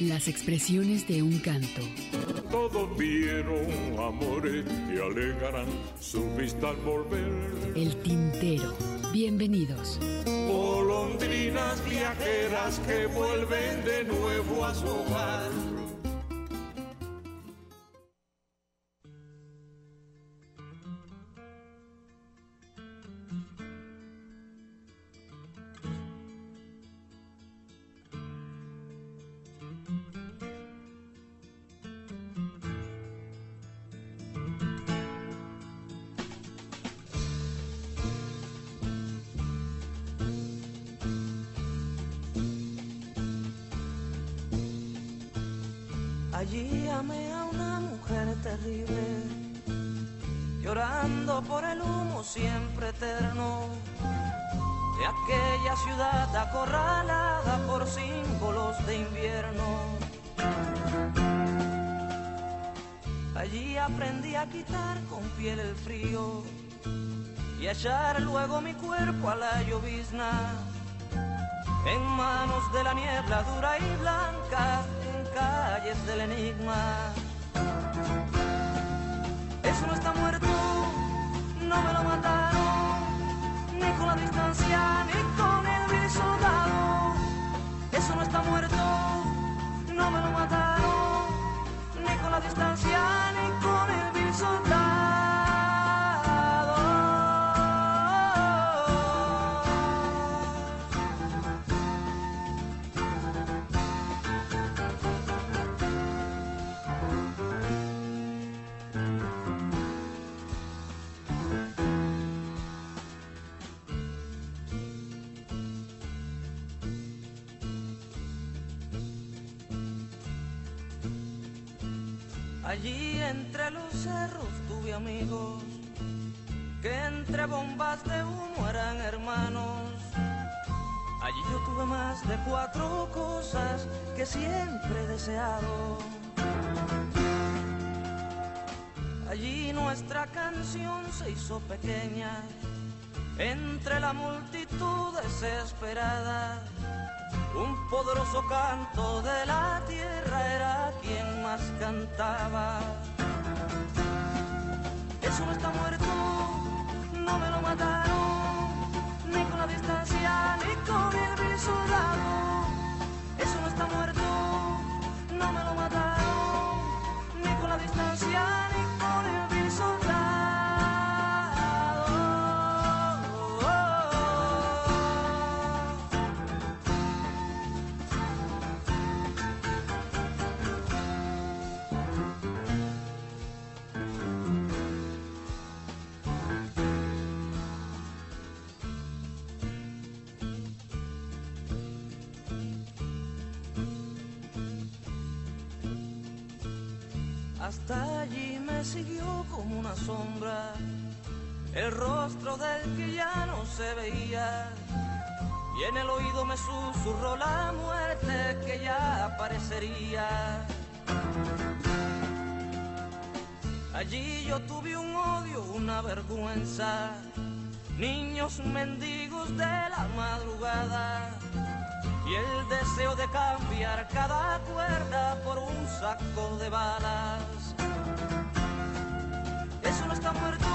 Las expresiones de un canto. Todos vieron amores que alegarán su vista al volver. El tintero. Bienvenidos. Golondrinas viajeras que vuelven de nuevo a su hogar. Luego mi cuerpo a la llovizna en manos de la niebla dura y blanca en calles del enigma. Eso no está muerto, no me lo mataron, ni con la distancia, ni con el vil soldado. Eso no está muerto, no me lo mataron, ni con la distancia, ni con el vil soldado. De humo eran hermanos. Allí yo tuve más de cuatro cosas que siempre he deseado. Allí nuestra canción se hizo pequeña entre la multitud desesperada. Un poderoso canto de la tierra era quien más cantaba. Eso no está muerto, no me lo mataron, ni con la distancia, ni con el soldado. Eso no está muerto, no me lo mataron, ni con la distancia, Hasta allí me siguió como una sombra, el rostro del que ya no se veía. Y en el oído me susurró la muerte que ya aparecería. Allí yo tuve un odio, una vergüenza, niños mendigos de la madrugada y el deseo de cambiar cada cuerda por un saco de balas. Eso no está muerto,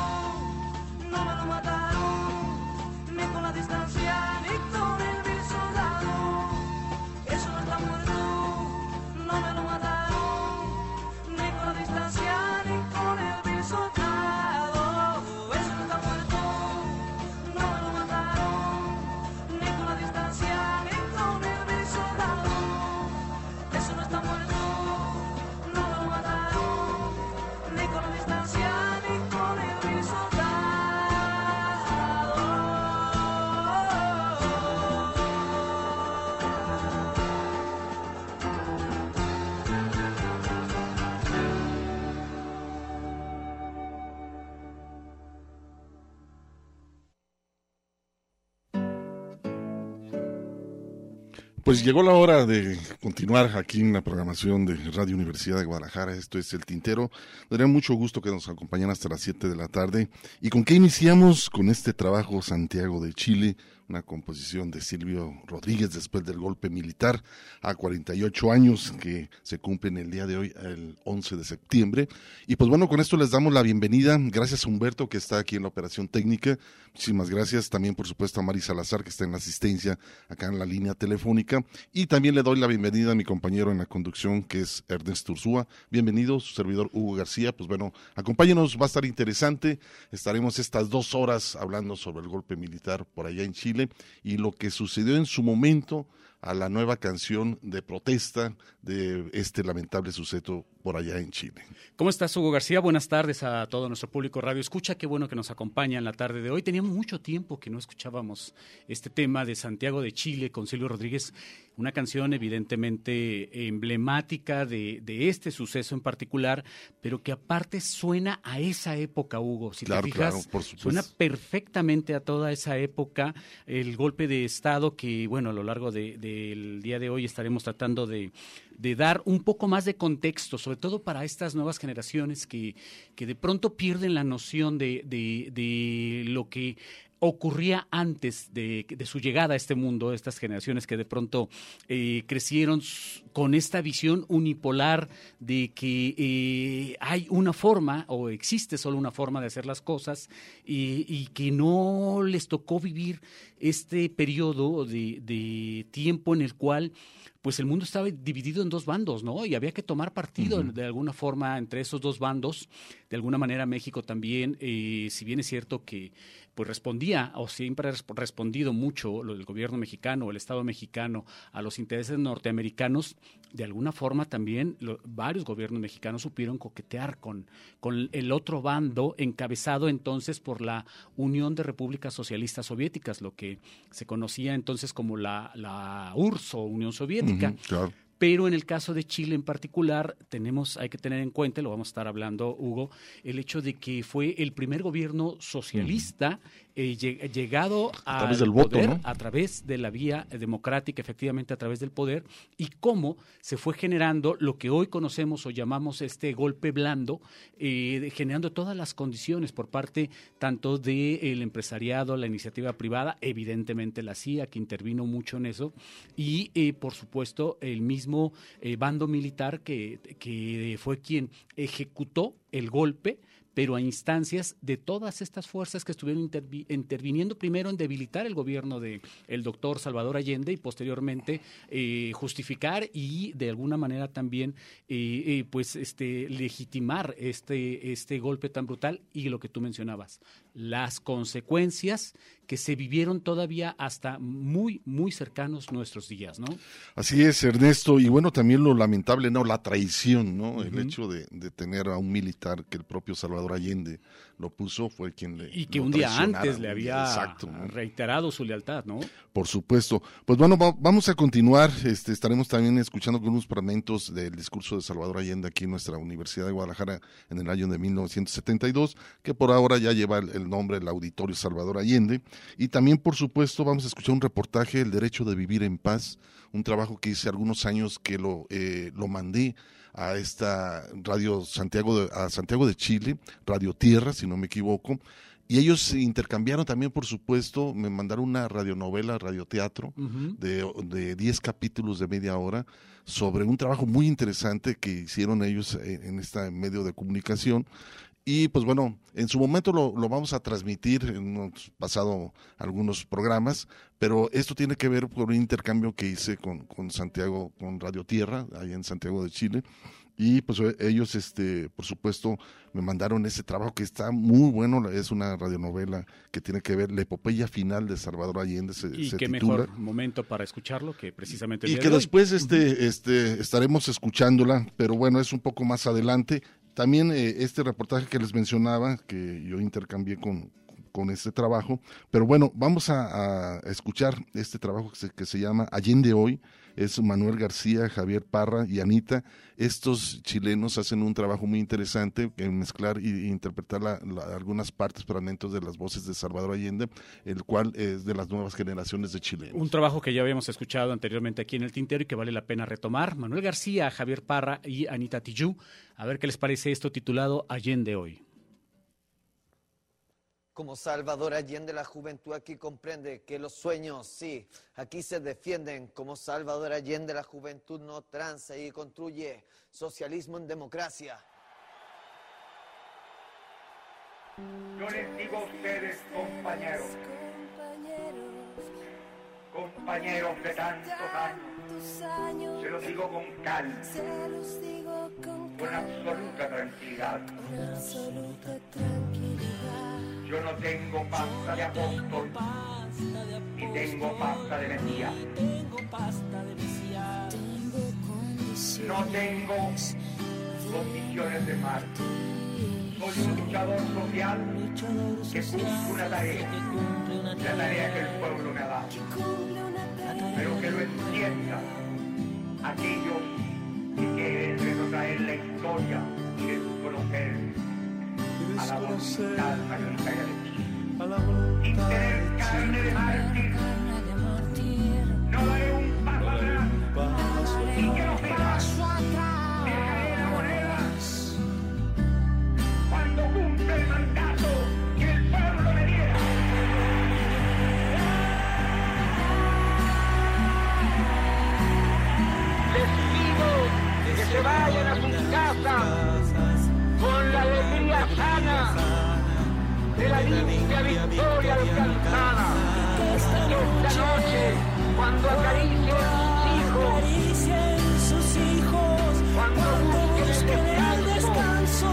no me lo mataron, ni con la distancia, ni con el vil soldado. Eso no está muerto, no me lo mataron, ni con la distancia, Pues llegó la hora de continuar aquí en la programación de Radio Universidad de Guadalajara. Esto es El Tintero. Daría mucho gusto que nos acompañen hasta las 7 de la tarde. ¿Y con qué iniciamos? Con este trabajo Santiago de Chile, una composición de Silvio Rodríguez después del golpe militar a 48 años que se cumplen el día de hoy, el 11 de septiembre. Y pues bueno, con esto les damos la bienvenida. Gracias a Humberto que está aquí en la operación técnica. Muchísimas gracias también por supuesto a Mari Salazar que está en la asistencia acá en la línea telefónica. Y también le doy la bienvenida a mi compañero en la conducción que es Ernesto Ursúa. Bienvenido, su servidor Hugo García. Pues bueno, acompáñenos, va a estar interesante. Estaremos estas dos horas hablando sobre el golpe militar por allá en Chile y lo que sucedió en su momento a la nueva canción de protesta de este lamentable suceso por allá en Chile. ¿Cómo estás, Hugo García? Buenas tardes a todo nuestro público Radio Escucha. Qué bueno que nos acompaña en la tarde de hoy. Teníamos mucho tiempo que no escuchábamos este tema de Santiago de Chile con Silvio Rodríguez, una canción evidentemente emblemática de, este suceso en particular, pero que aparte suena a esa época, Hugo. Si te fijas, suena perfectamente a toda esa época, el golpe de Estado que, bueno, a lo largo del día de hoy estaremos tratando de de dar un poco más de contexto, sobre todo para estas nuevas generaciones que, que de pronto pierden la noción de, de, lo que ocurría antes de, de, su llegada a este mundo, estas generaciones que de pronto eh, crecieron con esta visión unipolar de que eh, hay una forma o existe solo una forma de hacer las cosas y, y que no les tocó vivir este periodo de, de tiempo en el cual pues el mundo estaba dividido en dos bandos, ¿no? Y había que tomar partido de alguna forma entre esos dos bandos. De alguna manera México también, eh, si bien es cierto que pues respondía o siempre ha respondido mucho lo del gobierno mexicano o el Estado mexicano a los intereses norteamericanos, de alguna forma también varios gobiernos mexicanos supieron coquetear con, con el otro bando encabezado entonces por la Unión de Repúblicas Socialistas Soviéticas, lo que se conocía entonces como la, la URSS o Unión Soviética. Pero en el caso de Chile en particular, tenemos, hay que tener en cuenta, lo vamos a estar hablando, Hugo, el hecho de que fue el primer gobierno socialista eh, llegado a través del poder, a través de la vía democrática, efectivamente a través del poder, y cómo se fue generando lo que hoy conocemos o llamamos este golpe blando, eh, generando todas las condiciones por parte tanto del empresariado, la iniciativa privada, evidentemente la CIA, que intervino mucho en eso, y eh, por supuesto el mismo bando militar que, que fue quien ejecutó el golpe pero a instancias de todas estas fuerzas que estuvieron interviniendo primero en debilitar el gobierno del el doctor Salvador Allende y posteriormente eh, justificar y de alguna manera también eh, eh, pues este legitimar este este golpe tan brutal y lo que tú mencionabas las consecuencias que se vivieron todavía hasta muy, muy cercanos nuestros días, ¿no? Así es, Ernesto, y bueno, también lo lamentable, ¿no? La traición, ¿no? El hecho de, de, tener a un militar que el propio Salvador Allende lo puso, fue quien le... Y que un día antes le había reiterado su lealtad, ¿no? Por supuesto. Pues bueno, vamos a continuar, este, estaremos también escuchando algunos fragmentos del discurso de Salvador Allende aquí en nuestra Universidad de Guadalajara en el año de 1972, que por ahora ya lleva el nombre del Auditorio Salvador Allende. Y también, por supuesto, vamos a escuchar un reportaje, El Derecho de Vivir en Paz, un trabajo que hice algunos años que lo, eh, lo mandé a esta radio Santiago de, a Santiago de Chile, Radio Tierra, si no me equivoco. Y ellos intercambiaron también, por supuesto, me mandaron una radionovela, radioteatro, de, de 10 capítulos de media hora, sobre un trabajo muy interesante que hicieron ellos en, en este medio de comunicación, y pues bueno, en su momento lo, lo vamos a transmitir, hemos pasado algunos programas, pero esto tiene que ver por un intercambio que hice con, con Santiago, con Radio Tierra, ahí en Santiago de Chile. Y pues e, ellos, este, por supuesto, me mandaron ese trabajo que está muy bueno, es una radionovela que tiene que ver la epopeya final de Salvador Allende. Se, y qué mejor momento para escucharlo que precisamente el Y que después este, este, estaremos escuchándola, pero bueno, es un poco más adelante. También eh, este reportaje que les mencionaba, que yo intercambié con, con este trabajo. Pero bueno, vamos a, escuchar este trabajo que se, que se llama Allende Hoy. Es Manuel García, Javier Parra y Anita. Estos chilenos hacen un trabajo muy interesante en mezclar e interpretar algunas partes, fragmentos de las voces de Salvador Allende, el cual es de las nuevas generaciones de chilenos. Un trabajo que ya habíamos escuchado anteriormente aquí en el Tintero y que vale la pena retomar. Manuel García, Javier Parra y Anita Tijoux. A ver qué les parece esto titulado Allende Hoy. Como Salvador Allende, la juventud aquí comprende que los sueños, sí, aquí se defienden. Como Salvador Allende, la juventud no tranza y construye socialismo en democracia. Yo les digo a ustedes, compañeros, compañeros de tantos años, se los digo con calma, con absoluta tranquilidad. Yo no tengo pasta de apóstol, ni tengo pasta de Mesías. No tengo condiciones de mal. Soy un luchador social que cumple una tarea, la tarea que el pueblo me ha dado. Pero que lo entiendan aquellos que quieren retrotraer la historia y desconocer a la voluntad de Chile. Sin tener carne de mártir, no victoria alcanzada. Esta noche, cuando acaricien sus hijos, cuando busquen el descanso,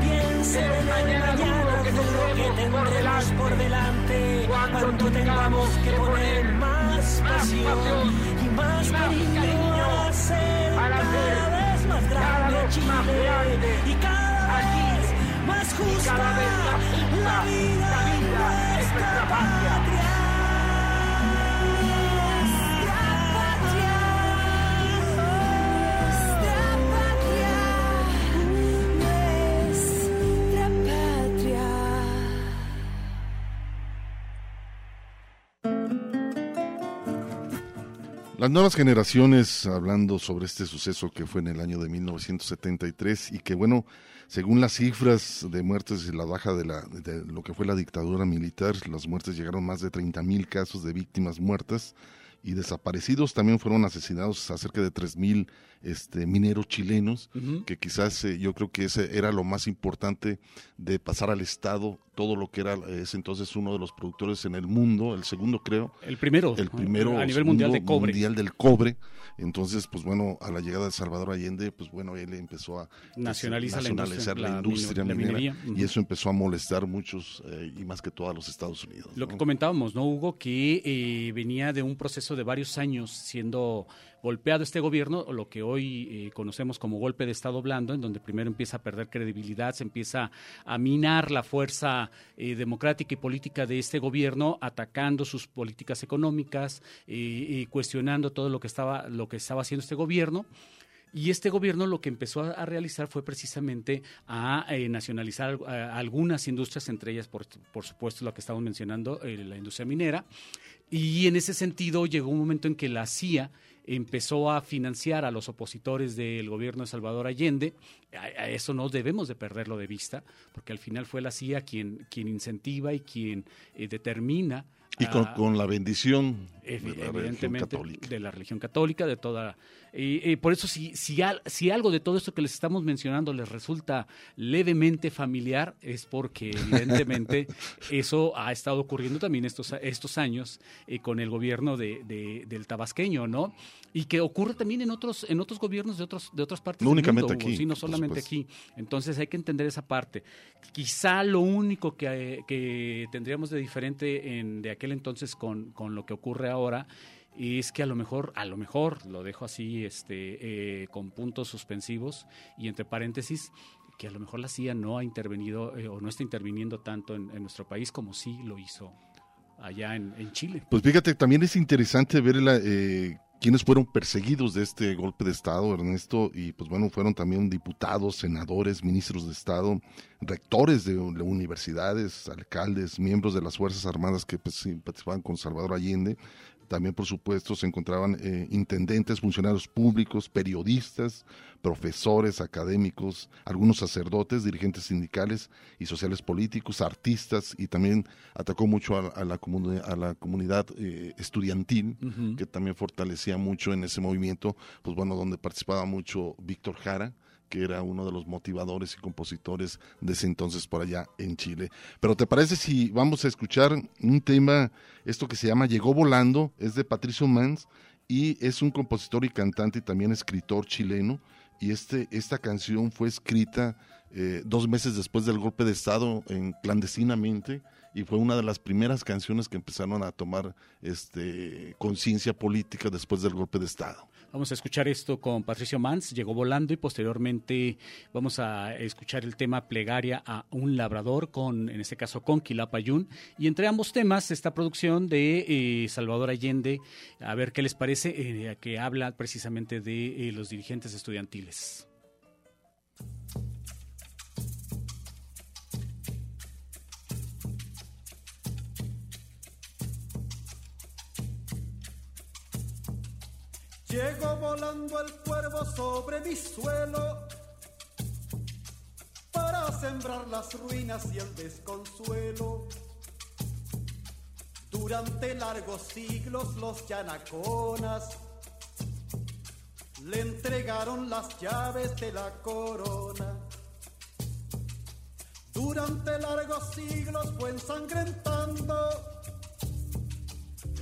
piensen en el mañana que tendremos por delante, cuando tengamos que poner más pasión y más cariño a hacer cada vez más grande Chile y cada vez más justa la vida en nuestra patria. Nuevas generaciones, hablando sobre este suceso que fue en el año de 1973 y que, bueno, según las cifras de muertes y la baja de, la, de lo que fue la dictadura militar, las muertes llegaron más de 30 mil casos de víctimas muertas y desaparecidos. También fueron asesinados a cerca de 3 mil este, mineros chilenos, que quizás eh, yo creo que ese era lo más importante de pasar al Estado todo lo que era ese entonces uno de los productores en el mundo, el segundo creo. El primero. El primero a nivel mundial de cobre. Mundial del cobre. Entonces, pues bueno, a la llegada de Salvador Allende, pues bueno, él empezó a nacionalizar, nacionalizar la industria, la minera, y eso empezó a molestar muchos eh, y más que todo a los Estados Unidos. Lo que comentábamos, ¿no, Hugo? Que eh, venía de un proceso de varios años siendo golpeado este gobierno, lo que hoy eh, conocemos como golpe de Estado blando, en donde primero empieza a perder credibilidad, se empieza a minar la fuerza eh, democrática y política de este gobierno, atacando sus políticas económicas y cuestionando todo lo que estaba lo que estaba haciendo este gobierno. Y este gobierno lo que empezó a, realizar fue precisamente a eh, nacionalizar algunas industrias, entre ellas, por, por, supuesto, lo que estamos mencionando, la industria minera. Y en ese sentido llegó un momento en que la CIA empezó a financiar a los opositores del gobierno de Salvador Allende. A, eso no debemos de perderlo de vista, porque al final fue la CIA quien, quien incentiva y quien eh, determina y con, la bendición evidentemente de la religión católica, de toda y, por eso, si, si, si, algo de todo esto que les estamos mencionando les resulta levemente familiar, es porque evidentemente eso ha estado ocurriendo también estos, estos años eh, con el gobierno de, del tabasqueño, ¿no? Y que ocurre también en otros, en otros gobiernos de, otros, de otras partes no del únicamente mundo, aquí. Sí, no solamente aquí. Entonces hay que entender esa parte. Quizá lo único que, que tendríamos de diferente en, de aquel entonces con, con lo que ocurre ahora es que a lo mejor, a lo mejor, lo dejo así, este, eh, con puntos suspensivos y entre paréntesis, que a lo mejor la CIA no ha intervenido eh, o no está interviniendo tanto en, nuestro país como sí lo hizo allá en, Chile. Pues fíjate, también es interesante ver la, eh, quienes fueron perseguidos de este golpe de Estado, Ernesto, y pues bueno, fueron también diputados, senadores, ministros de Estado, rectores de, universidades, alcaldes, miembros de las Fuerzas Armadas que pues, participaban con Salvador Allende, también, por supuesto, se encontraban eh, intendentes, funcionarios públicos, periodistas, profesores, académicos, algunos sacerdotes, dirigentes sindicales y sociales políticos, artistas, y también atacó mucho a, la, a la comunidad eh, estudiantil, que también fortalecía mucho en ese movimiento, pues bueno, donde participaba mucho Víctor Jara, que era uno de los motivadores y compositores de ese entonces por allá en Chile. Pero ¿te parece si vamos a escuchar un tema, esto que se llama Llegó Volando, es de Patricio Mans y es un compositor y cantante y también escritor chileno y este, esta canción fue escrita eh, dos meses después del golpe de Estado en, clandestinamente y fue una de las primeras canciones que empezaron a tomar este, conciencia política después del golpe de Estado. Vamos a escuchar esto con Patricio Mans, llegó volando y posteriormente vamos a escuchar el tema Plegaria a un labrador con, en este caso, con Quilapayún. Y entre ambos temas, esta producción de eh, Salvador Allende, a ver qué les parece, eh, que habla precisamente de eh, los dirigentes estudiantiles. Llegó volando el cuervo sobre mi suelo para sembrar las ruinas y el desconsuelo. Durante largos siglos los yanaconas le entregaron las llaves de la corona. Durante largos siglos fue ensangrentando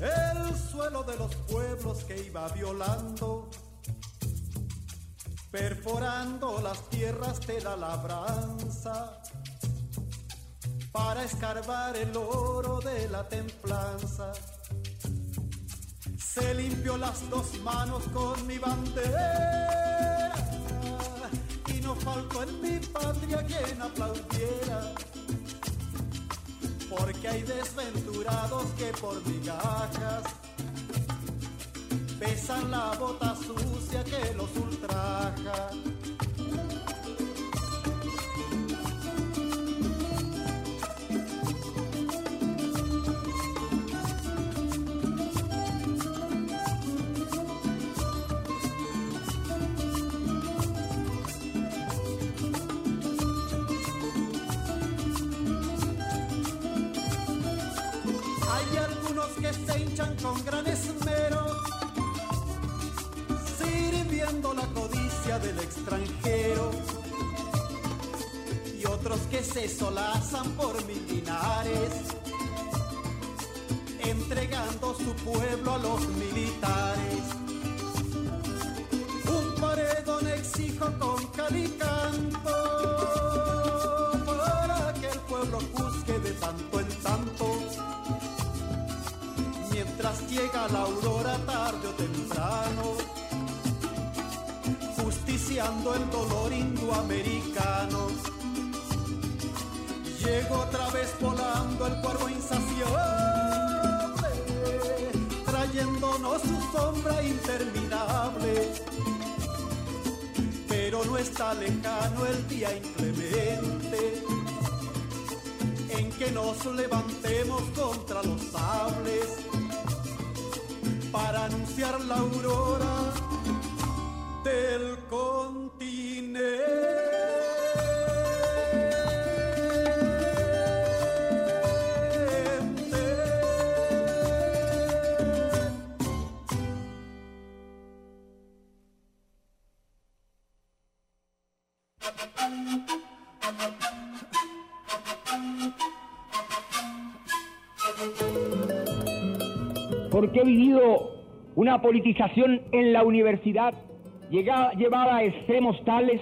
el suelo de los pueblos que iba violando, perforando las tierras de la labranza para escarbar el oro de la templanza. Se limpió las dos manos con mi bandera y no faltó en mi patria quien aplaudiera porque hay desventurados que por migajas pesan la bota sucia que los ultraja. Con gran esmero, sirviendo la codicia del extranjero. Y otros que se solazan por mil dinares, entregando su pueblo a los militares. Un paredón exijo con calicanto llega la aurora tarde o temprano, justiciando el dolor indoamericano. Llegó otra vez volando el cuervo insaciable, trayéndonos su sombra interminable. Pero no está lejano el día inclemente en que nos levantemos contra los sables para anunciar la aurora del continente. Vivido una politización en la universidad llevada a extremos tales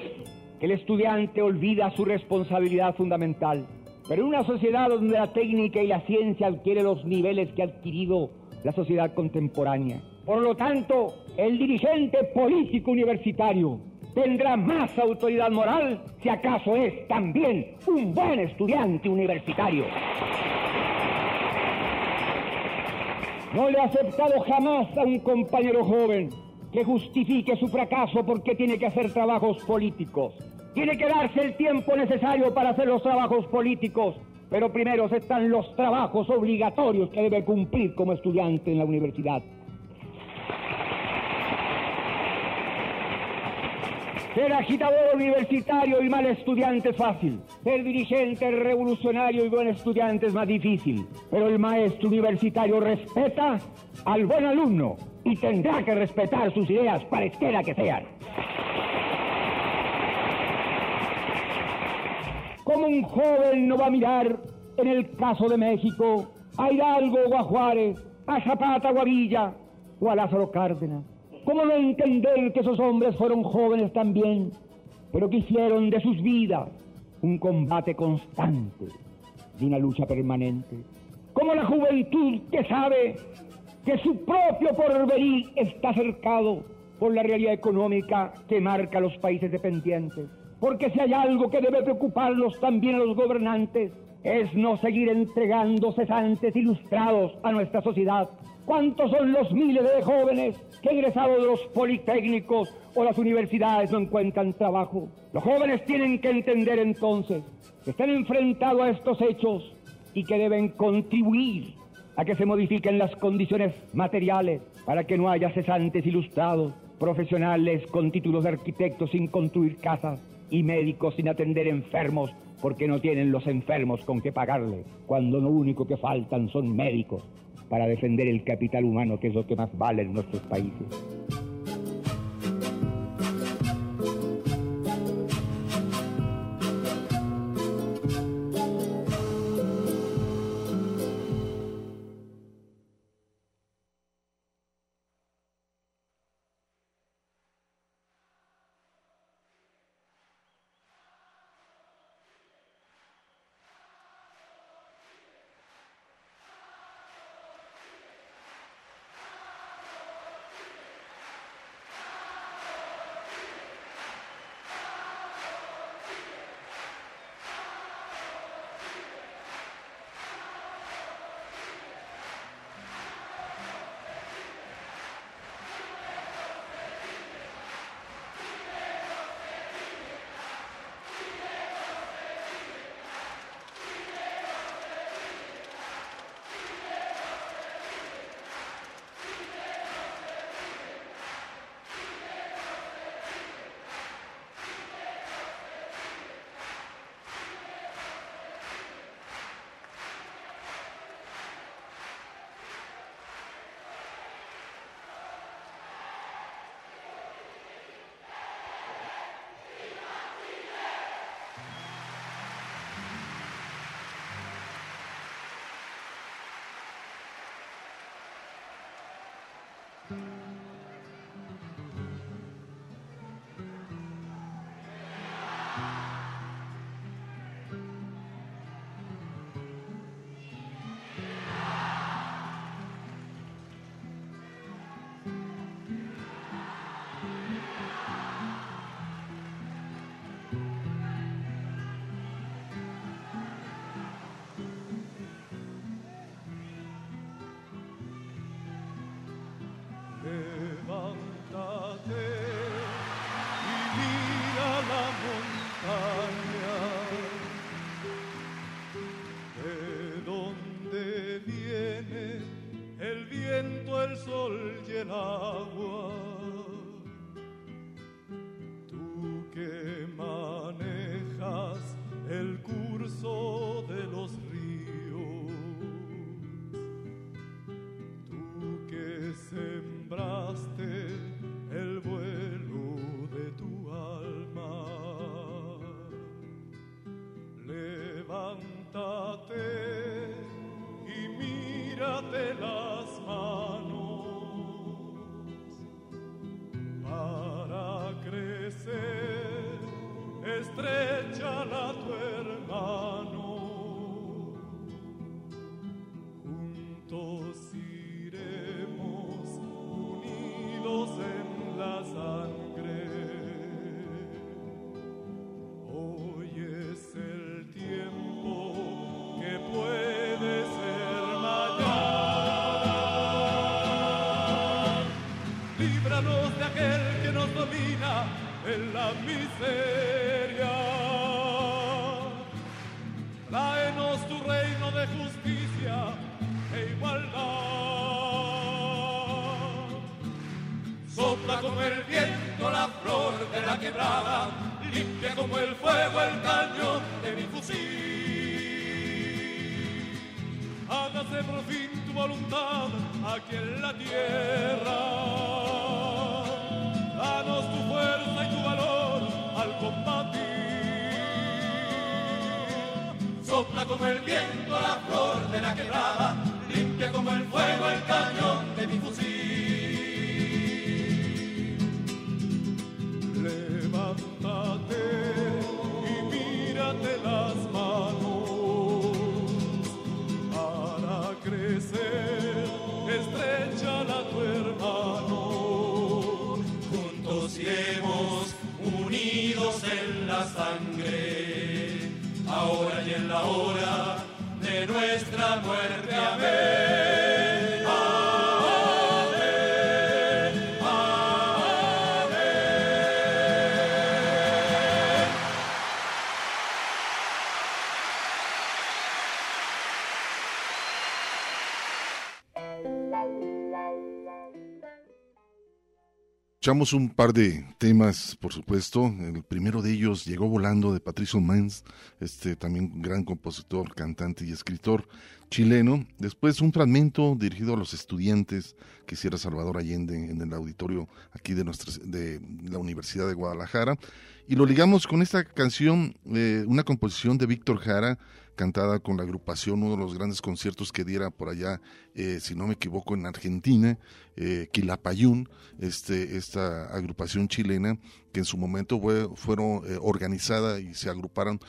que el estudiante olvida su responsabilidad fundamental. Pero en una sociedad donde la técnica y la ciencia adquiere los niveles que ha adquirido la sociedad contemporánea. Por lo tanto, el dirigente político universitario tendrá más autoridad moral si acaso es también un buen estudiante universitario. No le he aceptado jamás a un compañero joven que justifique su fracaso porque tiene que hacer trabajos políticos. Tiene que darse el tiempo necesario para hacer los trabajos políticos, pero primero están los trabajos obligatorios que debe cumplir como estudiante en la universidad. Ser agitador universitario y mal estudiante es fácil. Ser dirigente revolucionario y buen estudiante es más difícil. Pero el maestro universitario respeta al buen alumno y tendrá que respetar sus ideas, parezquiera que sean. Como un joven no va a mirar, en el caso de México, a Hidalgo o a Juárez, a Zapata o a Villa o a Lázaro Cárdenas? ¿Cómo no entender que esos hombres fueron jóvenes también, pero que hicieron de sus vidas un combate constante y una lucha permanente? ¿Cómo la juventud que sabe que su propio porvenir está cercado por la realidad económica que marca los países dependientes? Porque si hay algo que debe preocuparlos también a los gobernantes, es no seguir entregando cesantes ilustrados a nuestra sociedad. ¿Cuántos son los miles de jóvenes egresados de los politécnicos o las universidades no encuentran trabajo? Los jóvenes tienen que entender entonces que están enfrentados a estos hechos y que deben contribuir a que se modifiquen las condiciones materiales para que no haya cesantes ilustrados, profesionales con títulos de arquitectos sin construir casas y médicos sin atender enfermos porque no tienen los enfermos con qué pagarle, cuando lo único que faltan son médicos para defender el capital humano, que es lo que más vale en nuestros países. soul. Escuchamos un par de temas, por supuesto. El primero de ellos, Llegó volando, de Patricio Mans, este también gran compositor, cantante y escritor chileno. Después un fragmento dirigido a los estudiantes que hiciera Salvador Allende en el auditorio aquí de, nuestra, de la Universidad de Guadalajara. Y lo ligamos con esta canción, eh, una composición de Víctor Jara, cantada con la agrupación, uno de los grandes conciertos que diera por allá, eh, si no me equivoco, en Argentina, eh, Quilapayún, este, esta agrupación chilena que en su momento fue, fueron eh, organizada y se agruparon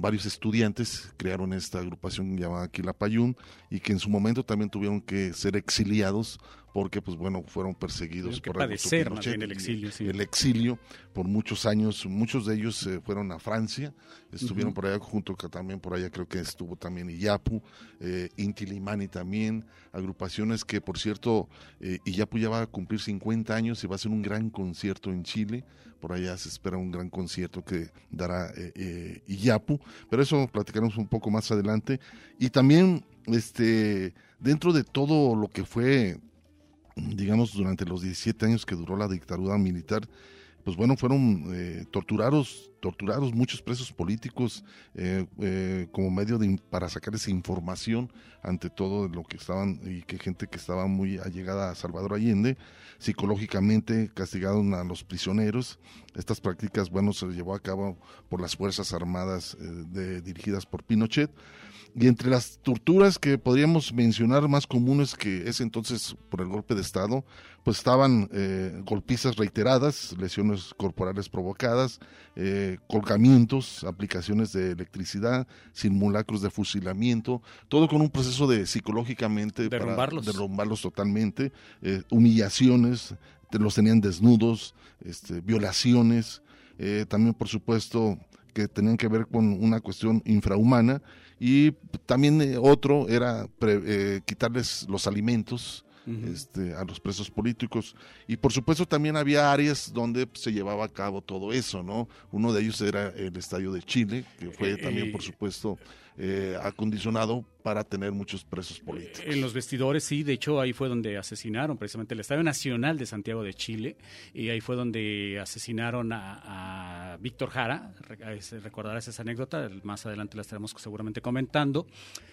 varios estudiantes, crearon esta agrupación llamada Quilapayún y que en su momento también tuvieron que ser exiliados porque pues bueno fueron perseguidos por padecer Pinochet bien el exilio, sí. el exilio por muchos años. Muchos de ellos eh, fueron a Francia estuvieron por allá junto que también por allá creo que estuvo también Iyapu eh, Inti Limani también agrupaciones que por cierto eh, Iyapu ya va a cumplir 50 años y va a hacer un gran concierto en Chile. Por allá se espera un gran concierto que dará eh, eh, Iyapu pero eso platicaremos un poco más adelante. Y también este dentro de todo lo que fue digamos, durante los 17 años que duró la dictadura militar, pues bueno, fueron eh, torturados, torturados muchos presos políticos eh, eh, como medio de, para sacar esa información ante todo de lo que estaban y que gente que estaba muy allegada a Salvador Allende, psicológicamente castigaron a los prisioneros. Estas prácticas, bueno, se llevó a cabo por las Fuerzas Armadas eh, de- dirigidas por Pinochet. Y entre las torturas que podríamos mencionar más comunes que ese entonces por el golpe de Estado, pues estaban golpizas reiteradas, lesiones corporales provocadas, colgamientos, aplicaciones de electricidad, simulacros de fusilamiento, todo con un proceso de psicológicamente para Derrumbarlos. derrumbarlos totalmente, eh, humillaciones, los tenían desnudos, este, violaciones, eh, también por supuesto que tenían que ver con una cuestión infrahumana y también eh, otro era pre- quitarles los alimentos este, a los presos políticos. Y por supuesto también había áreas donde se llevaba a cabo todo eso, ¿no? Uno de ellos era el Estadio de Chile, que fue Eh, también por eh, supuesto eh, acondicionado para tener muchos presos políticos. En los vestidores, sí, de hecho ahí fue donde asesinaron precisamente el Estadio Nacional de Santiago de Chile y ahí fue donde asesinaron a, Víctor Jara, Re- recordarás esa anécdota, más adelante la estaremos seguramente comentando.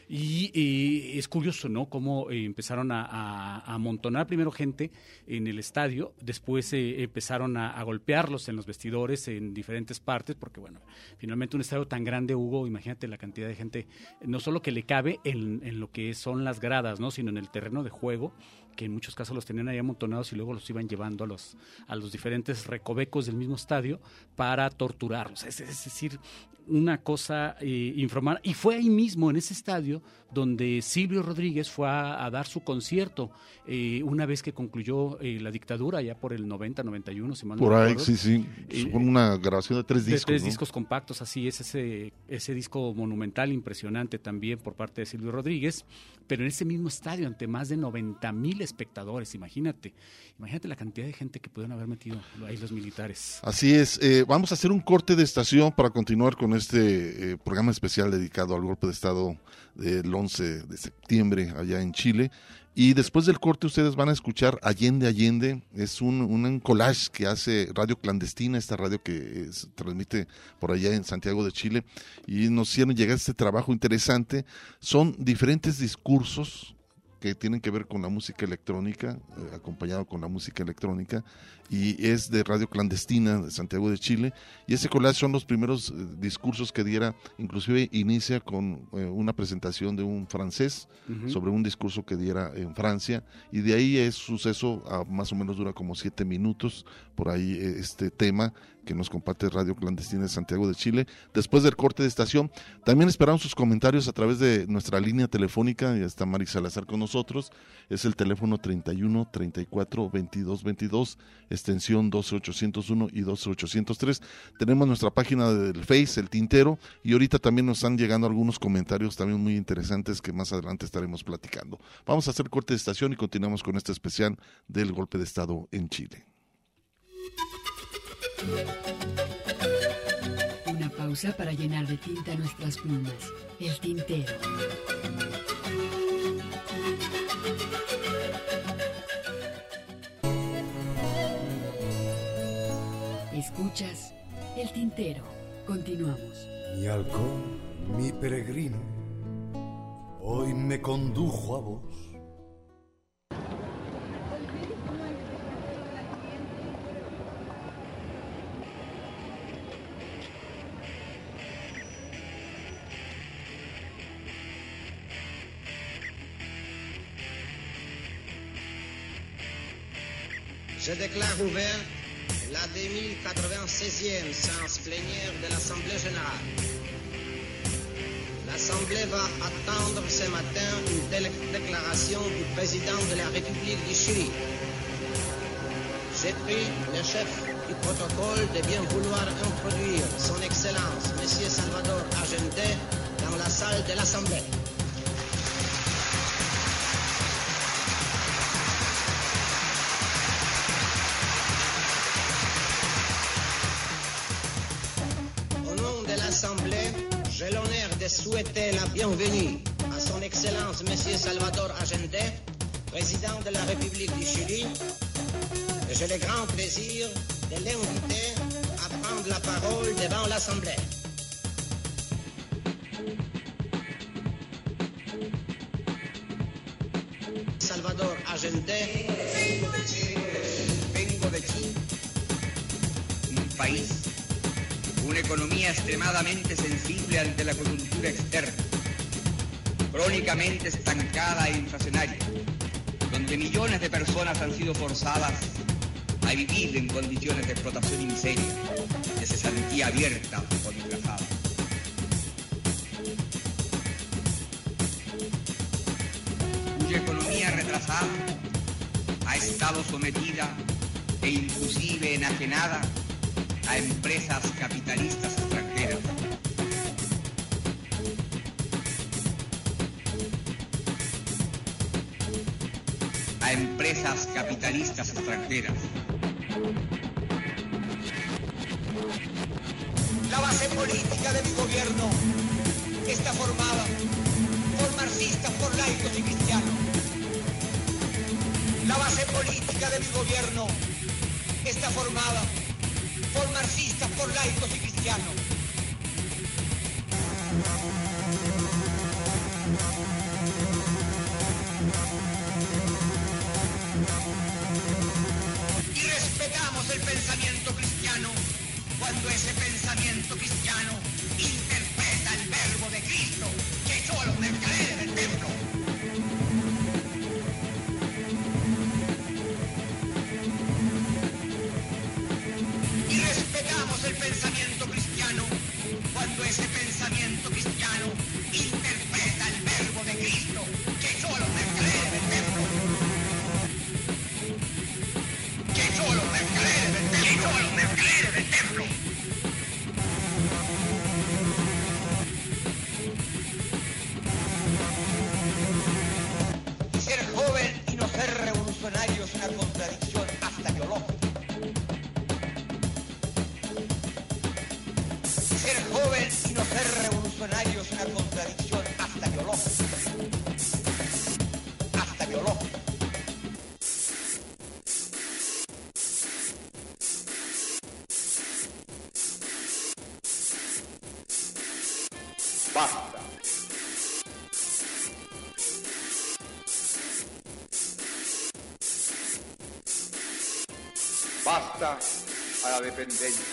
Y, es curioso, ¿no? Cómo eh, empezaron a, a- amontonar primero gente en el estadio, después eh, empezaron a golpearlos en los vestidores en diferentes partes, porque bueno, finalmente un estadio tan grande, Hugo, imagínate la cantidad de gente, no solo que le cabe en, lo que son las gradas, ¿no? Sino en el terreno de juego, que en muchos casos los tenían ahí amontonados y luego los iban llevando a los, a los diferentes recovecos del mismo estadio para torturarlos. Es decir, una cosa eh, infrahumana. Y fue ahí mismo, en ese estadio, donde Silvio Rodríguez fue a, a dar su concierto eh, una vez que concluyó eh, la dictadura, ya por el 90, 91, si mal no Por ahí, recuerdo. sí, sí. Eh, Fue una grabación de tres de discos. tres ¿no? discos compactos, así es, ese, ese disco monumental, impresionante también por parte de Silvio Rodríguez, pero en ese mismo estadio, ante más de 90 mil espectadores, imagínate. Imagínate la cantidad de gente que pudieron haber metido ahí los militares. Así es, eh, vamos a hacer un corte de estación para continuar con este eh, programa especial dedicado al golpe de Estado del 11 de septiembre allá en Chile. Y después del corte ustedes van a escuchar Allende Allende, es un, un collage que hace Radio Clandestina, esta radio que se transmite por allá en Santiago de Chile, y nos hicieron llegar este trabajo interesante. Son diferentes discursos que tienen que ver con la música electrónica, eh, acompañado con la música electrónica, y es de Radio Clandestina de Santiago de Chile. Y ese collage son los primeros eh, discursos que diera, inclusive inicia con eh, una presentación de un francés sobre un discurso que diera en Francia, y de ahí es suceso, a, más o menos dura como siete minutos, por ahí este tema que nos comparte Radio Clandestina de Santiago de Chile. Después del corte de estación, también esperamos sus comentarios a través de nuestra línea telefónica. Ya está Mari Salazar con nosotros. Es el teléfono 31 34 22 22, extensión 12801 y 12803. Tenemos nuestra página del Face, el Tintero, y ahorita también nos están llegando algunos comentarios también muy interesantes que más adelante estaremos platicando. Vamos a hacer corte de estación y continuamos con este especial del golpe de Estado en Chile. Una pausa para llenar de tinta nuestras plumas. El tintero. Escuchas el tintero. Continuamos. Mi halcón, mi peregrino, hoy me condujo a vos Je déclare ouverte la 2096e séance plénière de l'Assemblée générale. L'Assemblée va attendre ce matin une déclaration du président de la République du Chili. J'ai pris le chef du protocole de bien vouloir introduire son Excellence, M. Salvador Allende, dans la salle de l'Assemblée. Bienvenue à son Excellence Monsieur Salvador Allende, président de la République du Chili, j'ai le grand plaisir de l'inviter à prendre la parole devant l'Assemblée. Salvador Allende, vengo de Chile, un país una economía extremadamente sensible ante la coyuntura externa, crónicamente estancada e inflacionaria, donde millones de personas han sido forzadas a vivir en condiciones de explotación y miseria, de cesantía abierta o disfrazada. Cuya economía retrasada ha estado sometida e inclusive enajenada a empresas capitalistas capitalistas extranjeras. La base política de mi gobierno está formada por marxistas, por laicos y cristianos. La base política de mi gobierno está formada por marxistas, por laicos y cristianos. El pensamiento cristiano. Cuando ese pensamiento cristiano interpreta el verbo de Cristo A la dependencia.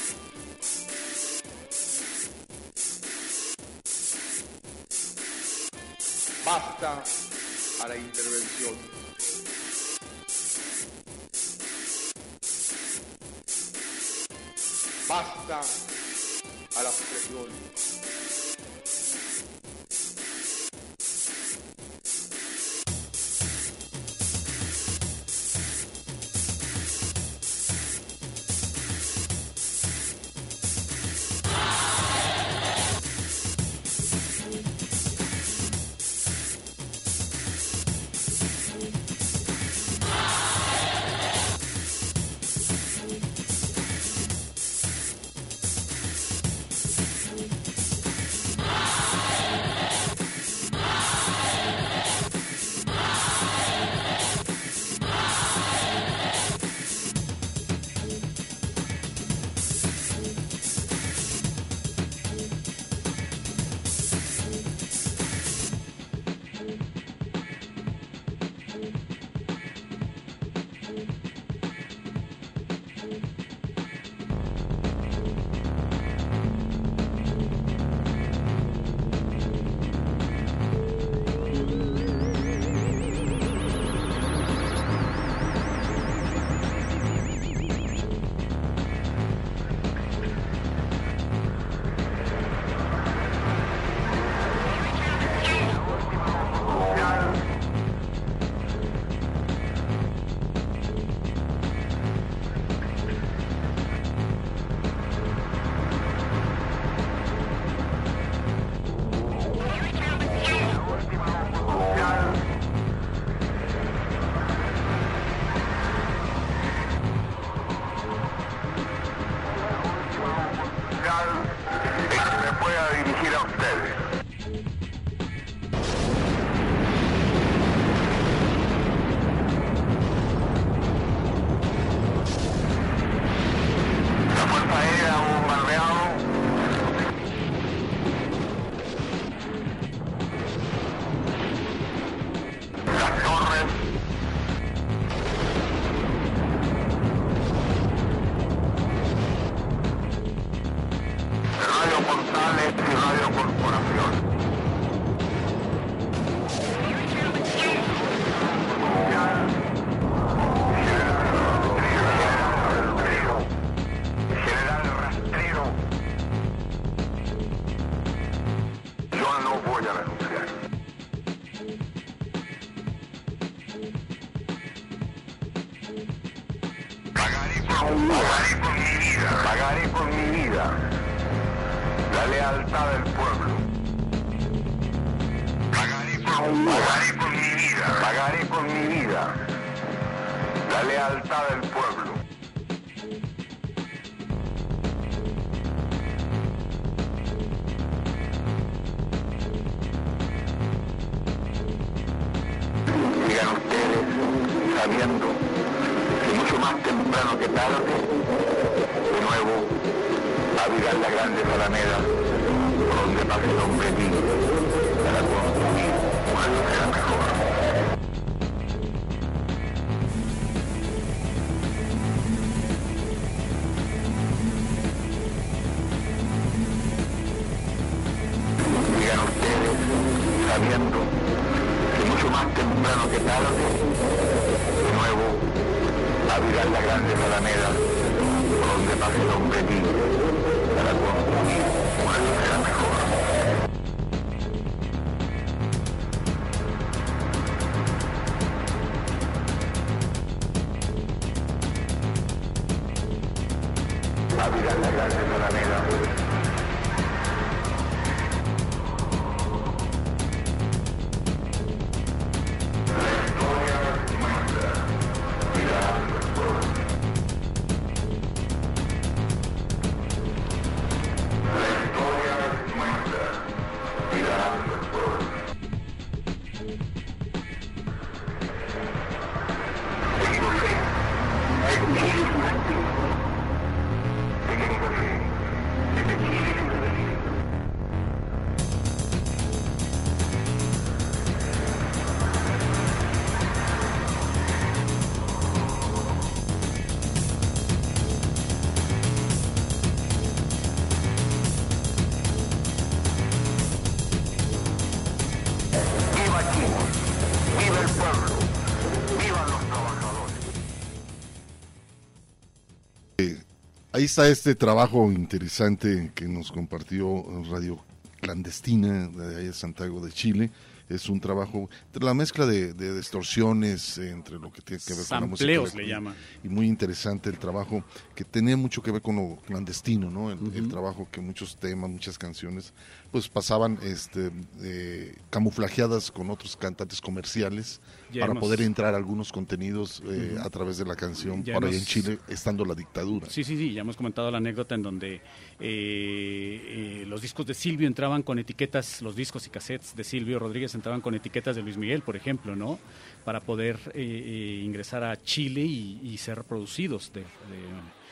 Ahí está este trabajo interesante que nos compartió Radio Clandestina de Santiago de Chile. Es un trabajo la mezcla de, de distorsiones, entre lo que tiene que ver con la música. Le llaman. Y muy interesante el trabajo que tenía mucho que ver con lo clandestino, ¿no? El, el trabajo que muchos temas, muchas canciones, pues pasaban este, eh, camuflajeadas con otros cantantes comerciales Ya para hemos- poder entrar a algunos contenidos eh, a través de la canción Ya para allá en hemos- Chile, estando la dictadura. Sí, sí, sí, ya hemos comentado la anécdota en donde eh, eh, los discos de Silvio entraban con etiquetas, los discos y cassettes de Silvio Rodríguez entraban con etiquetas de Luis Miguel, por ejemplo, ¿no? Para poder eh, eh, ingresar a Chile y, y ser reproducidos de, de-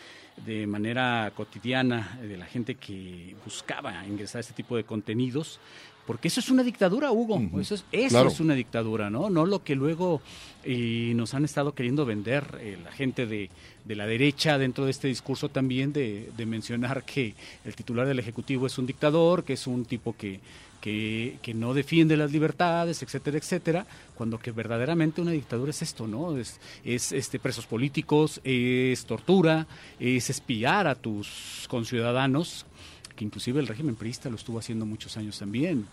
de manera cotidiana eh, de la gente que buscaba ingresar a este tipo de contenidos. Porque eso es una dictadura, Hugo. Eso, es, eso Claro. es una dictadura, ¿no? No lo que luego eh, nos han estado queriendo vender la gente de, de la derecha dentro de este discurso también de, de mencionar que el titular del Ejecutivo es un dictador, que es un tipo que, que, no defiende las libertades, etcétera, etcétera, cuando que verdaderamente una dictadura es esto, ¿no? Es, es este, presos políticos, es tortura, es espiar a tus conciudadanos, que inclusive el régimen priista lo estuvo haciendo muchos años también,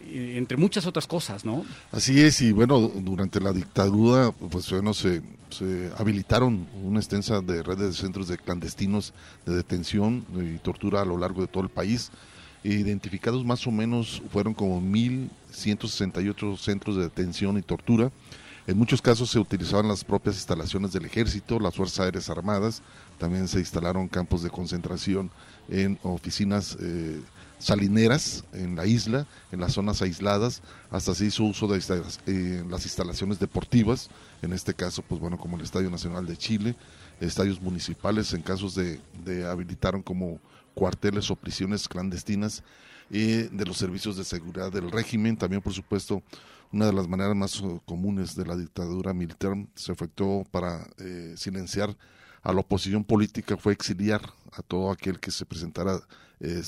eh, entre muchas otras cosas, ¿no? Así es, y bueno, durante la dictadura, pues bueno, se, se habilitaron una extensa de redes de centros de clandestinos de detención y tortura a lo largo de todo el país. Identificados más o menos fueron como 1.168 centros de detención y tortura. En muchos casos se utilizaban las propias instalaciones del ejército, las Fuerzas Aéreas Armadas, también se instalaron campos de concentración en oficinas eh, salineras en la isla, en las zonas aisladas, hasta se hizo uso de eh, las instalaciones deportivas, en este caso, pues bueno, como el Estadio Nacional de Chile, estadios municipales, en casos de, de habilitaron como cuarteles o prisiones clandestinas eh, de los servicios de seguridad del régimen, también por supuesto una de las maneras más eh, comunes de la dictadura militar se efectuó para eh, silenciar a la oposición política fue exiliar a todo aquel que se presentara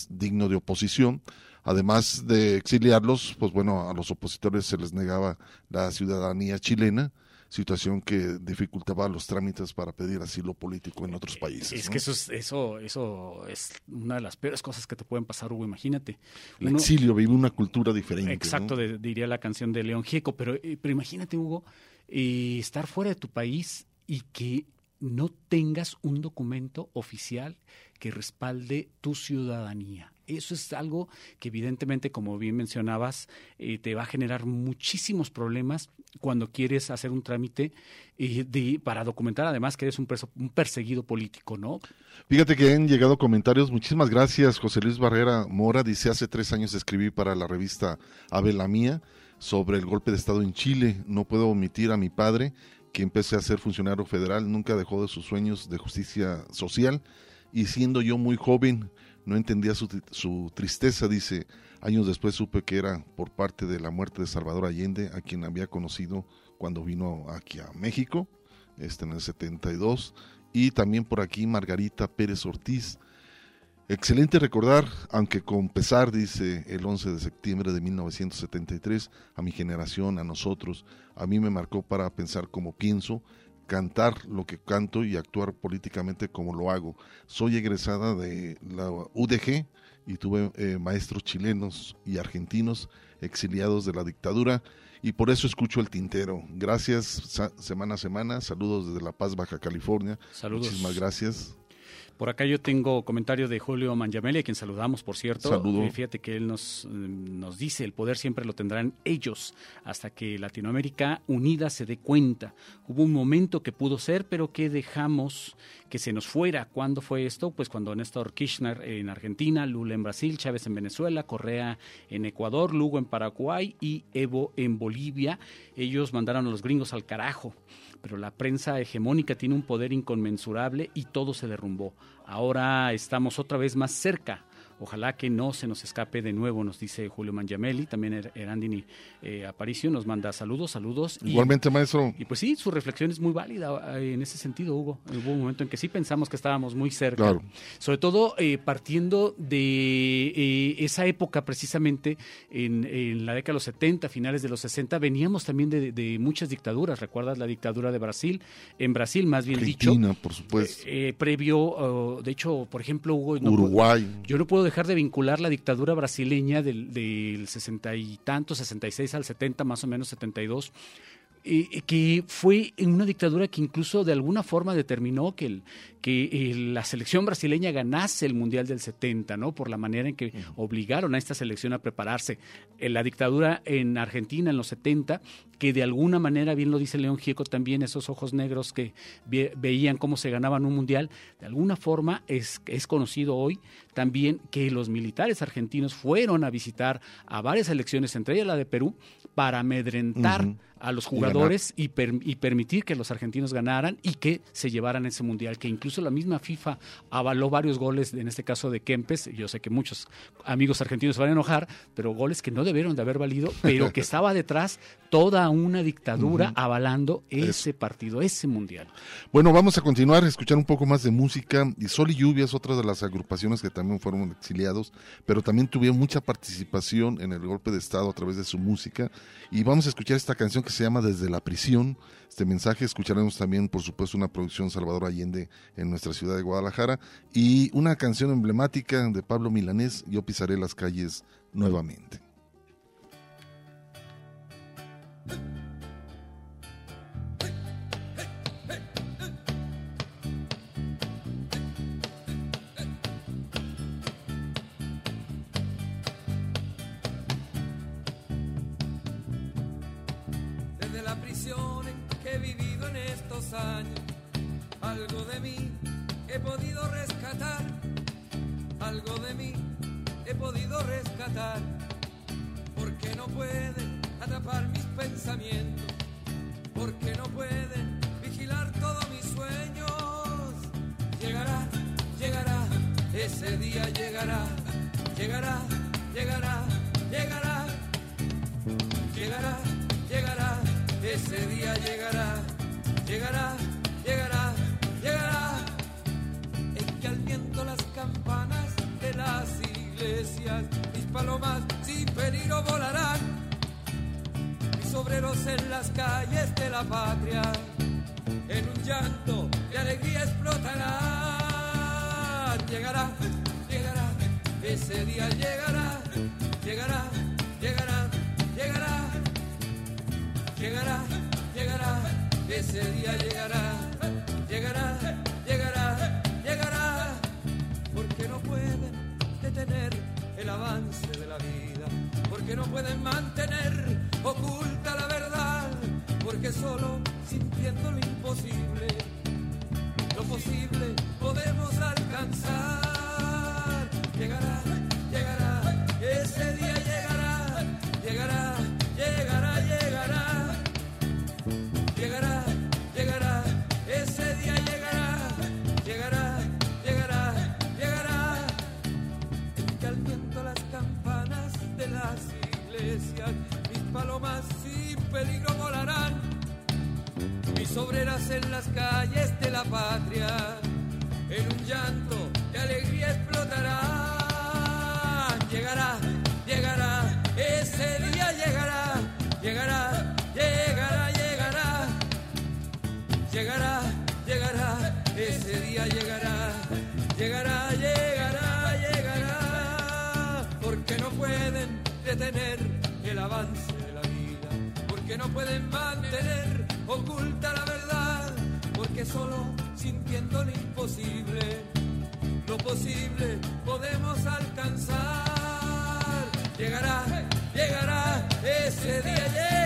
digno de oposición. Además de exiliarlos, pues bueno, a los opositores se les negaba la ciudadanía chilena, situación que dificultaba los trámites para pedir asilo político en otros países. Es ¿no? que eso es, eso, eso es una de las peores cosas que te pueden pasar, Hugo, imagínate. El Uno- exilio, vive una cultura diferente. Exacto, ¿no? de- diría la canción de León Gieco, pero, eh, pero imagínate, Hugo, eh, estar fuera de tu país y que no tengas un documento oficial que respalde tu ciudadanía. Eso es algo que evidentemente, como bien mencionabas, eh, te va a generar muchísimos problemas cuando quieres hacer un trámite eh, para documentar además que eres un, preso- un perseguido político, ¿no? Fíjate que han llegado comentarios. Muchísimas gracias, José Luis Barrera Mora. Dice, hace tres años escribí para la revista Ave la Mía sobre el golpe de Estado en Chile. No puedo omitir a mi padre, que empecé a ser funcionario federal, nunca dejó de sus sueños de justicia social. Y siendo yo muy joven, no entendía su, su tristeza. Dice, años después supe que era por parte de la muerte de Salvador Allende, a quien había conocido cuando vino aquí a México, este, en el 72 y también por aquí Margarita Pérez Ortiz. Excelente recordar, aunque con pesar, dice el 11 de septiembre de 1973, a mi generación, a nosotros, a mí me marcó para pensar como pienso, cantar lo que canto y actuar políticamente como lo hago. Soy egresada de la UDG y tuve eh, maestros chilenos y argentinos exiliados de la dictadura y por eso escucho el tintero. Gracias semana a semana, saludos desde La Paz, Baja California. Saludos. Muchísimas gracias. Por acá yo tengo comentario de Julio Mangiamelli, a quien saludamos, por cierto. Saludo. Eh, fíjate que él nos, eh, nos dice, el poder siempre lo tendrán ellos, hasta que Latinoamérica unida se dé cuenta. Hubo un momento que pudo ser, pero que dejamos que se nos fuera. ¿Cuándo fue esto? Pues cuando Néstor Kirchner en Argentina, Lula en Brasil, Chávez en Venezuela, Correa en Ecuador, Lugo en Paraguay y Evo en Bolivia. Ellos mandaron a los gringos al carajo pero la prensa hegemónica tiene un poder inconmensurable y todo se derrumbó. Ahora estamos otra vez más cerca. Ojalá que no se nos escape de nuevo, nos dice Julio Mangiamelli, también Er- Erandini eh, Aparicio nos manda saludos, saludos. y- Igualmente, maestro. y pues sí, su reflexión es muy válida eh, en ese sentido, Hugo. Hubo un momento en que sí pensamos que estábamos muy cerca. Claro. Sobre todo eh, partiendo de eh, esa época precisamente, en, en la década de los 70, finales de los 60, veníamos también de, de muchas dictaduras. ¿Recuerdas la dictadura de Brasil? En Brasil, más bien dicho. Argentina, por supuesto. previo, oh, de hecho, por ejemplo, Hugo... no Uruguay. puedo- yo no puedo dejar de vincular la dictadura brasileña del, del 60 y tanto, 66 al 70, más o menos 72, eh, que fue en una dictadura que incluso de alguna forma determinó que, el, que eh, la selección brasileña ganase el Mundial del 70, ¿no? Por la manera en que obligaron a esta selección a prepararse. En la dictadura en Argentina en los 70, que de alguna manera, bien lo dice León Gieco también, esos ojos negros que ve- veían cómo se ganaban un Mundial, de alguna forma es, es conocido hoy también que los militares argentinos fueron a visitar a varias selecciones, entre ellas la de Perú, para amedrentar. A los jugadores y, per- y permitir que los argentinos ganaran y que se llevaran ese mundial, que incluso la misma FIFA avaló varios goles, en este caso de Kempes, yo sé que muchos amigos argentinos se van a enojar, pero goles que no debieron de haber valido, pero que estaba detrás toda una dictadura avalando ese partido, ese mundial. Bueno, vamos a continuar a escuchar un poco más de música. Y Sol y Lluvia es otra de las agrupaciones que también fueron exiliados, pero también tuvieron mucha participación en el golpe de Estado a través de su música. Y vamos a escuchar esta canción que se llama Desde la prisión. Este mensaje escucharemos también, por supuesto, una producción Salvador Allende en nuestra ciudad de Guadalajara y una canción emblemática de Pablo Milanés, Yo pisaré las calles nuevamente. Algo de mí he podido rescatar, algo de mí he podido rescatar, porque no pueden atrapar mis pensamientos, porque no pueden vigilar todos mis sueños. Llegará, llegará, ese día llegará, llegará, llegará, llegará, llegará, llegará, ese día llegará, llegará, llegará, llegará. En que al viento las campanas de las iglesias, mis palomas sin peligro volarán, mis obreros en las calles de la patria, en un llanto de alegría explotarán. Llegará, llegará, ese día llegará, llegará, llegará, llegará llegará, llegará, ese día llegará, llegará, llegará, llegará, porque no pueden detener el avance de la vida, porque no pueden mantener oculta la verdad, porque solo sintiendo lo imposible, lo posible podemos alcanzar. Llegará, obreras en las calles de la patria, en un llanto de alegría explotarán. Llegará, llegará, ese día llegará, llegará, llegará, llegará. Llegará, llegará, ese día llegará, llegará, llegará, llegará, porque no pueden detener el avance de la vida, porque no pueden mantener oculta la verdad, porque solo sintiendo lo imposible, lo posible podemos alcanzar. Llegará, llegará, ese día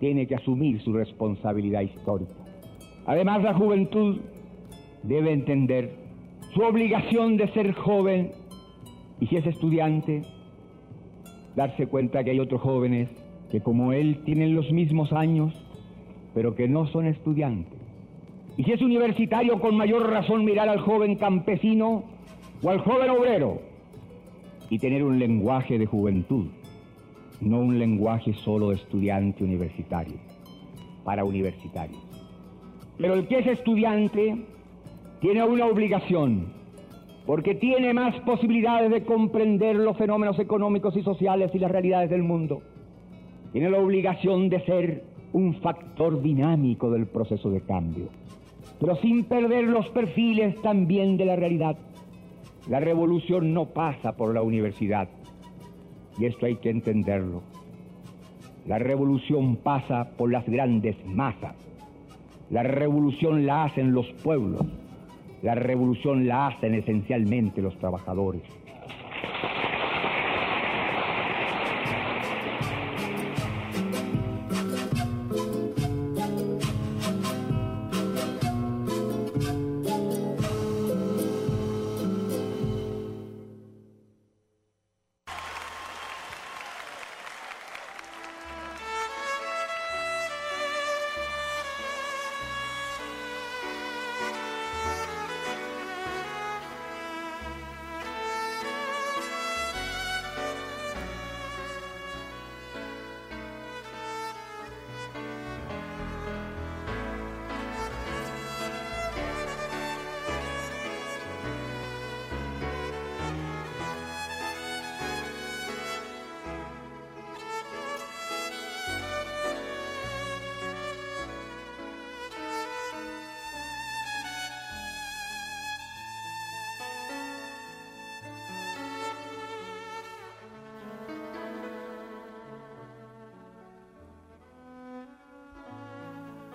tiene que asumir su responsabilidad histórica. Además, la juventud debe entender su obligación de ser joven y si es estudiante, darse cuenta que hay otros jóvenes que como él tienen los mismos años, pero que no son estudiantes. Y si es universitario, con mayor razón mirar al joven campesino o al joven obrero y tener un lenguaje de juventud, no un lenguaje solo de estudiante universitario, para universitarios. Pero el que es estudiante tiene una obligación, porque tiene más posibilidades de comprender los fenómenos económicos y sociales y las realidades del mundo. Tiene la obligación de ser un factor dinámico del proceso de cambio, pero sin perder los perfiles también de la realidad. La revolución no pasa por la universidad, y esto hay que entenderlo. La revolución pasa por las grandes masas. La revolución la hacen los pueblos. La revolución la hacen esencialmente los trabajadores.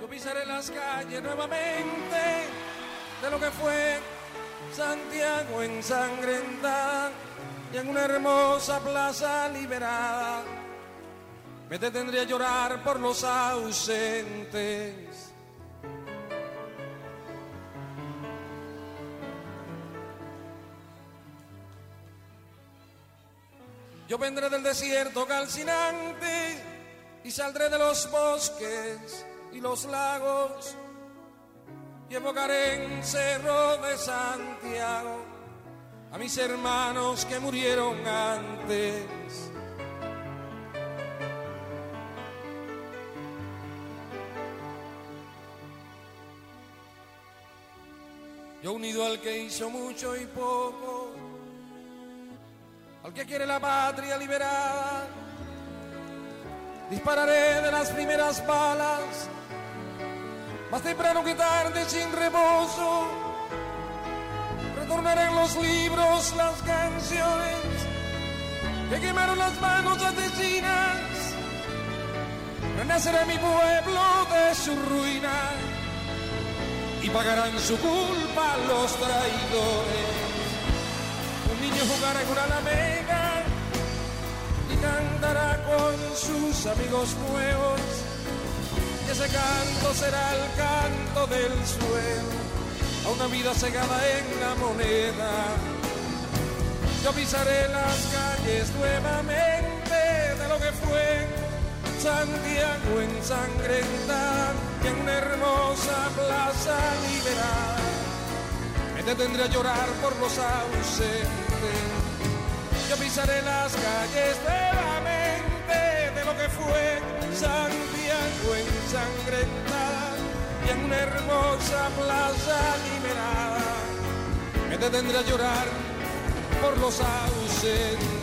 Pisaré las calles nuevamente de lo que fue Santiago ensangrentada y en una hermosa plaza liberada me detendría a llorar por los ausentes. Yo vendré del desierto calcinante y saldré de los bosques y los lagos y evocaré en Cerro de Santiago a mis hermanos que murieron antes. Yo unido al que hizo mucho y poco, al que quiere la patria liberada, dispararé de las primeras balas, más temprano que tarde sin reposo, retornaré en los libros las canciones que quemaron las manos asesinas, renacerá mi pueblo de su ruina y pagarán su culpa los traidores. Un niño jugará en una alameda y cantará con sus amigos nuevos. Ese canto será el canto del suelo a una vida cegada en la moneda. Yo pisaré las calles nuevamente de lo que fue Santiago ensangrentada y en una hermosa plaza liberada me detendré a llorar por los ausentes. Yo pisaré las calles nuevamente de lo que fue Santiago ensangrentada y en una hermosa plaza liberada me detendré a llorar por los ausentes.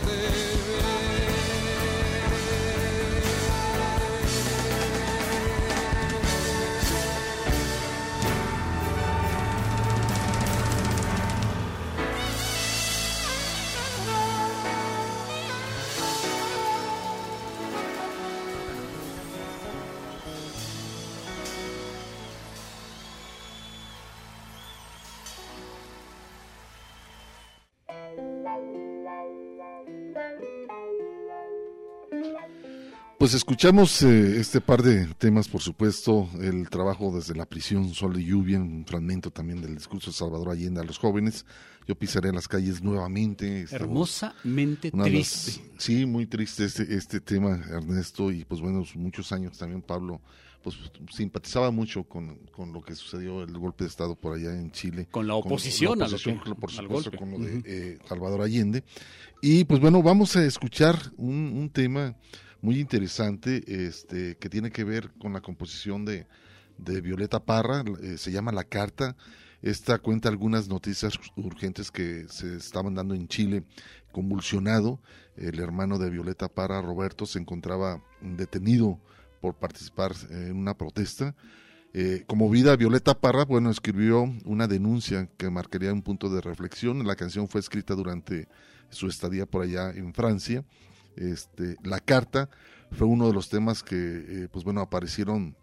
Pues escuchamos eh, este par de temas, por supuesto, el trabajo desde la prisión, Sol y Lluvia, un fragmento también del discurso de Salvador Allende a los jóvenes. Yo pisaré las calles nuevamente. Estamos- Hermosamente de las- triste. sí, muy triste este, este tema, Ernesto, y pues bueno, muchos años también Pablo pues simpatizaba mucho con, con lo que sucedió el golpe de Estado por allá en Chile. Con la oposición a lo oposición, que- por supuesto, con lo de Ujú. eh, Salvador Allende. Y pues bueno, vamos a escuchar un, un tema muy interesante este, que tiene que ver con la composición de, de Violeta Parra, eh, se llama La Carta. Esta cuenta algunas noticias urgentes que se estaban dando en Chile, convulsionado. El hermano de Violeta Parra, Roberto, se encontraba detenido por participar en una protesta. Eh, como vida, Violeta Parra, bueno, escribió una denuncia que marcaría un punto de reflexión. La canción fue escrita durante su estadía por allá en Francia. Este, la carta fue uno de los temas que, eh, pues bueno, aparecieron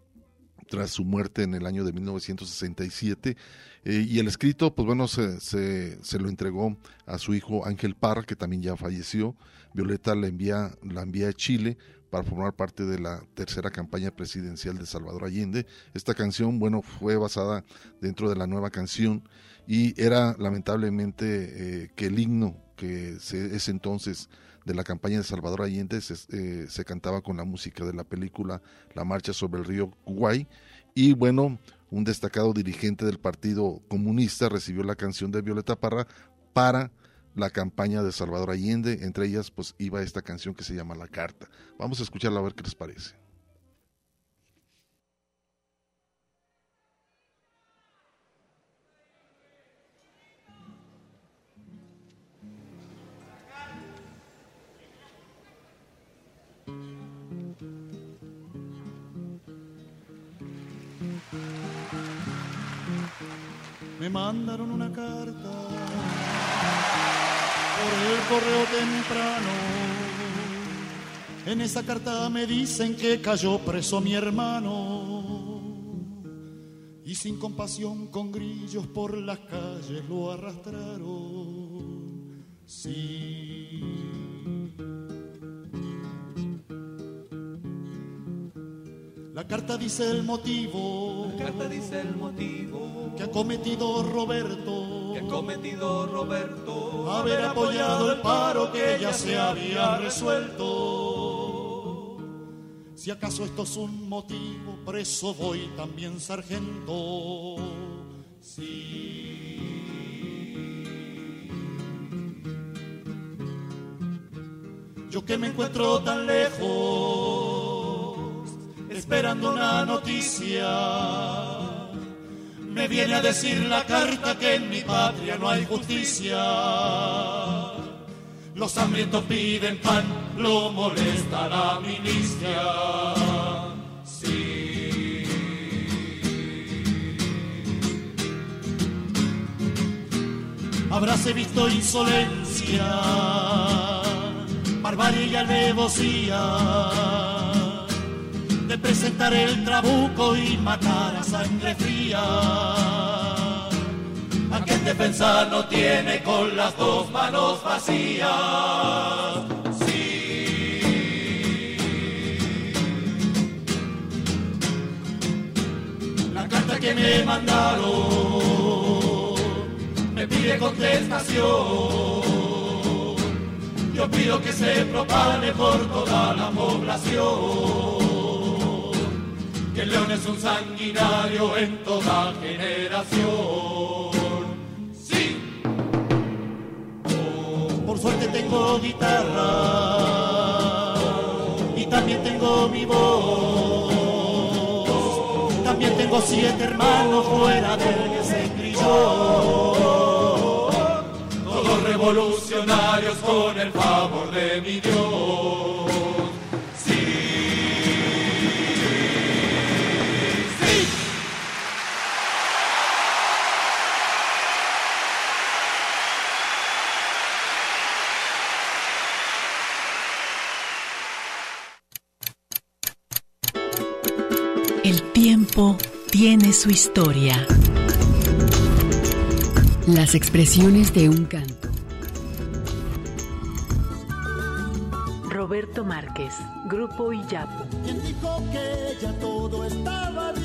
tras su muerte en el año de 1967 eh, y el escrito pues bueno se, lo entregó a su hijo Ángel Parra que también ya falleció. Violeta la envía la envía a Chile para formar parte de la tercera campaña presidencial de Salvador Allende. Esta canción bueno fue basada dentro de la nueva canción y era lamentablemente eh, que el himno que se, ese entonces de la campaña de Salvador Allende se, eh, se, cantaba con la música de la película La Marcha sobre el Río Kuwait y bueno, un destacado dirigente del Partido Comunista recibió la canción de Violeta Parra para la campaña de Salvador Allende, entre ellas pues iba esta canción que se llama La Carta. Vamos a escucharla a ver qué les parece. Me mandaron una carta por el correo temprano. En esa carta me dicen que cayó preso mi hermano y sin compasión con grillos por las calles lo arrastraron. Sí. La carta dice el motivo. La carta dice el motivo que ha cometido Roberto. que ha cometido Roberto. Haber apoyado el paro que ya se había resuelto. Si acaso esto es un motivo, preso voy también, sargento. Sí. Yo que me encuentro tan lejos, esperando una noticia. Me viene a decir la carta que en mi patria no hay justicia. Los hambrientos piden pan, lo molesta la milicia. Sí. Habráse visto insolencia, barbarie y alevosía de presentar el trabuco y matar a sangre fría. A quien defensa no tiene con las dos manos vacías. La carta que me mandaron me pide contestación. Yo pido que se propague por toda la población que el león es un sanguinario en toda generación. Sí. Por suerte tengo guitarra y también tengo mi voz. También tengo siete hermanos fuera del que se crió. Todos revolucionarios con el favor de mi Dios. Tiempo tiene su historia. Las expresiones de un canto. Roberto Márquez, Grupo Iyapu. ¿Quién dijo que ya todo estaba dicho?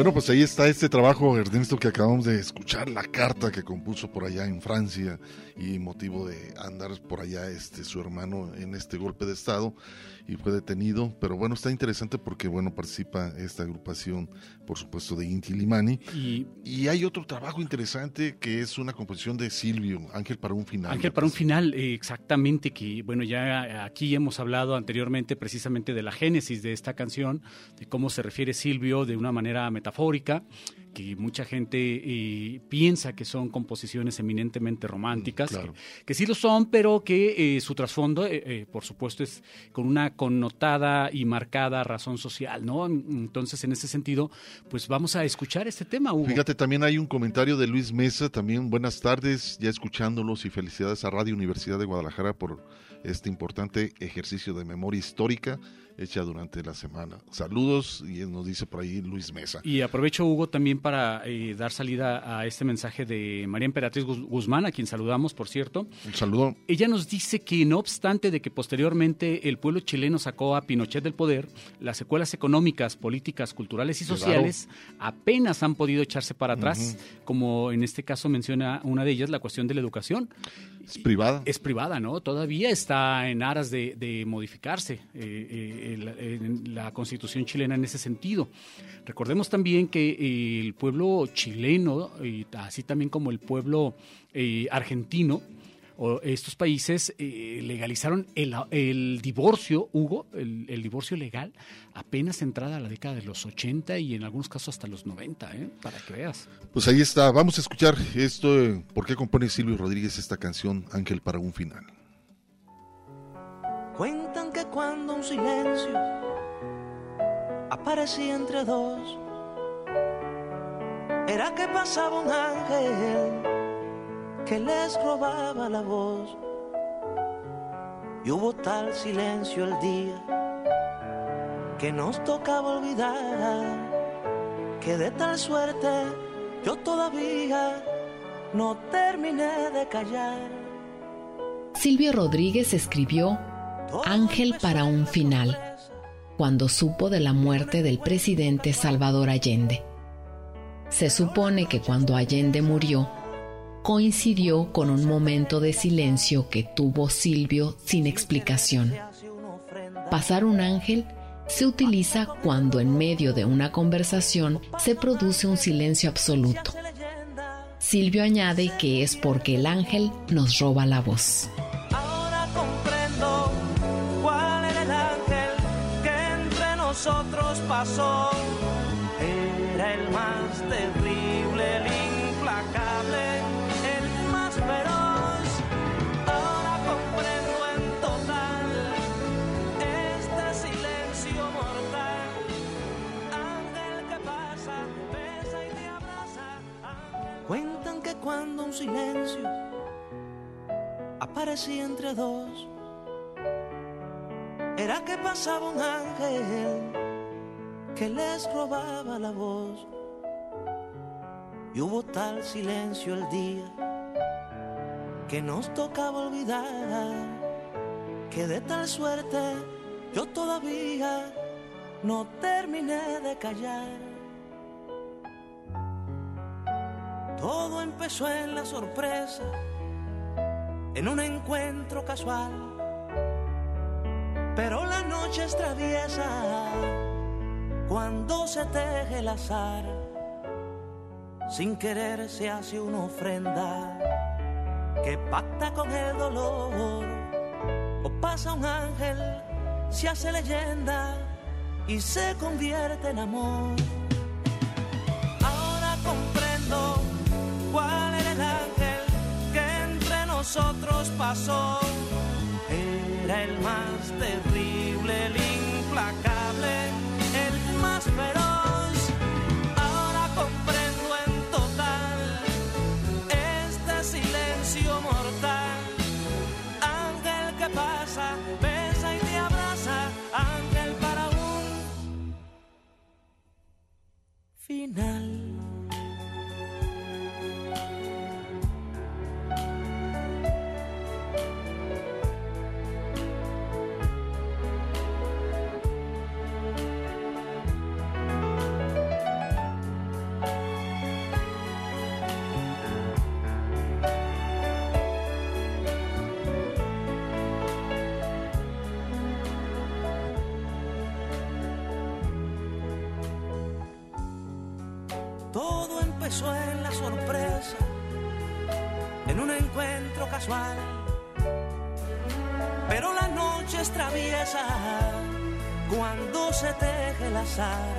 Bueno, pues ahí está este trabajo, Ernesto, que acabamos de escuchar, la carta que compuso por allá en Francia y motivo de andar por allá este su hermano en este golpe de estado y fue detenido, pero bueno, está interesante porque bueno, participa esta agrupación, por supuesto, de Inti Limani Y y hay otro trabajo interesante que es una composición de Silvio, Ángel para un final. Ángel, para un final, eh, exactamente, que bueno, ya aquí hemos hablado anteriormente precisamente de la génesis de esta canción, de cómo se refiere Silvio de una manera metafórica, que mucha gente eh, piensa que son composiciones eminentemente románticas, claro. que, que sí lo son, pero que eh, su trasfondo, eh, eh, por supuesto, es con una connotada y marcada razón social, ¿no? Entonces, en ese sentido, pues vamos a escuchar este tema, Hugo. Fíjate, también hay un comentario de Luis Mesa, también buenas tardes, ya escuchándolos y felicidades a Radio Universidad de Guadalajara por este importante ejercicio de memoria histórica hecha durante la semana. Saludos, y nos dice por ahí Luis Mesa. Y aprovecho, Hugo, también para eh, dar salida a este mensaje de María Emperatriz Guz- Guzmán, a quien saludamos, por cierto. Un saludo. Ella nos dice que no obstante de que posteriormente el pueblo chileno sacó a Pinochet del poder, las secuelas económicas, políticas, culturales y Claro. sociales apenas han podido echarse para atrás, como en este caso menciona una de ellas, la cuestión de la educación. Es privada. Es privada, ¿no? Todavía está en aras de, modificarse eh, eh, el- en la constitución chilena en ese sentido. Recordemos también que eh, el pueblo chileno, así también como el pueblo argentino, o estos países eh, legalizaron el, el divorcio, Hugo, el, el divorcio legal, apenas entrada la década de los 80 y en algunos casos hasta los 90, ¿eh? para que veas. Pues ahí está, vamos a escuchar esto, eh, ¿por qué compone Silvio Rodríguez esta canción, Ángel para un final? Cuentan que cuando un silencio aparecía entre dos, era que pasaba un ángel que les robaba la voz. Y hubo tal silencio el día que nos tocaba olvidar que de tal suerte yo todavía no terminé de callar. Silvio Rodríguez escribió Ángel para un final, cuando supo de la muerte del presidente Salvador Allende. Se supone que cuando Allende murió, coincidió con un momento de silencio que tuvo Silvio sin explicación. Pasar un ángel se utiliza cuando en medio de una conversación se produce un silencio absoluto. Silvio añade que es porque el ángel nos roba la voz. Ahora comprendo cuál era el ángel que entre nosotros pasó. Era el más cuando un silencio aparecía entre dos. Era que pasaba un ángel que les robaba la voz. Y hubo tal silencio el día que nos tocaba olvidar que de tal suerte yo todavía no terminé de callar. Todo empezó en la sorpresa, en un encuentro casual. Pero la noche es traviesa cuando se teje el azar. Sin querer se hace una ofrenda que pacta con el dolor. O pasa un ángel, se hace leyenda y se convierte en amor. Nosotros pasó. Era el más terrible, el implacable, el más feroz. Ahora comprendo en total este silencio mortal. Ángel que pasa, besa y te abraza, ángel para un final. En la sorpresa, en un encuentro casual. Pero la noche es traviesa cuando se teje el azar.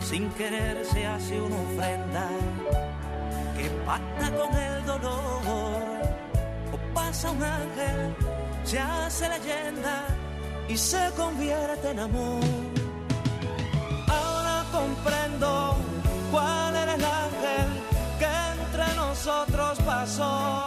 Sin querer se hace una ofrenda que pacta con el dolor. O pasa un ángel, se hace leyenda y se convierte en amor. Ahora comprendo cuál nosotros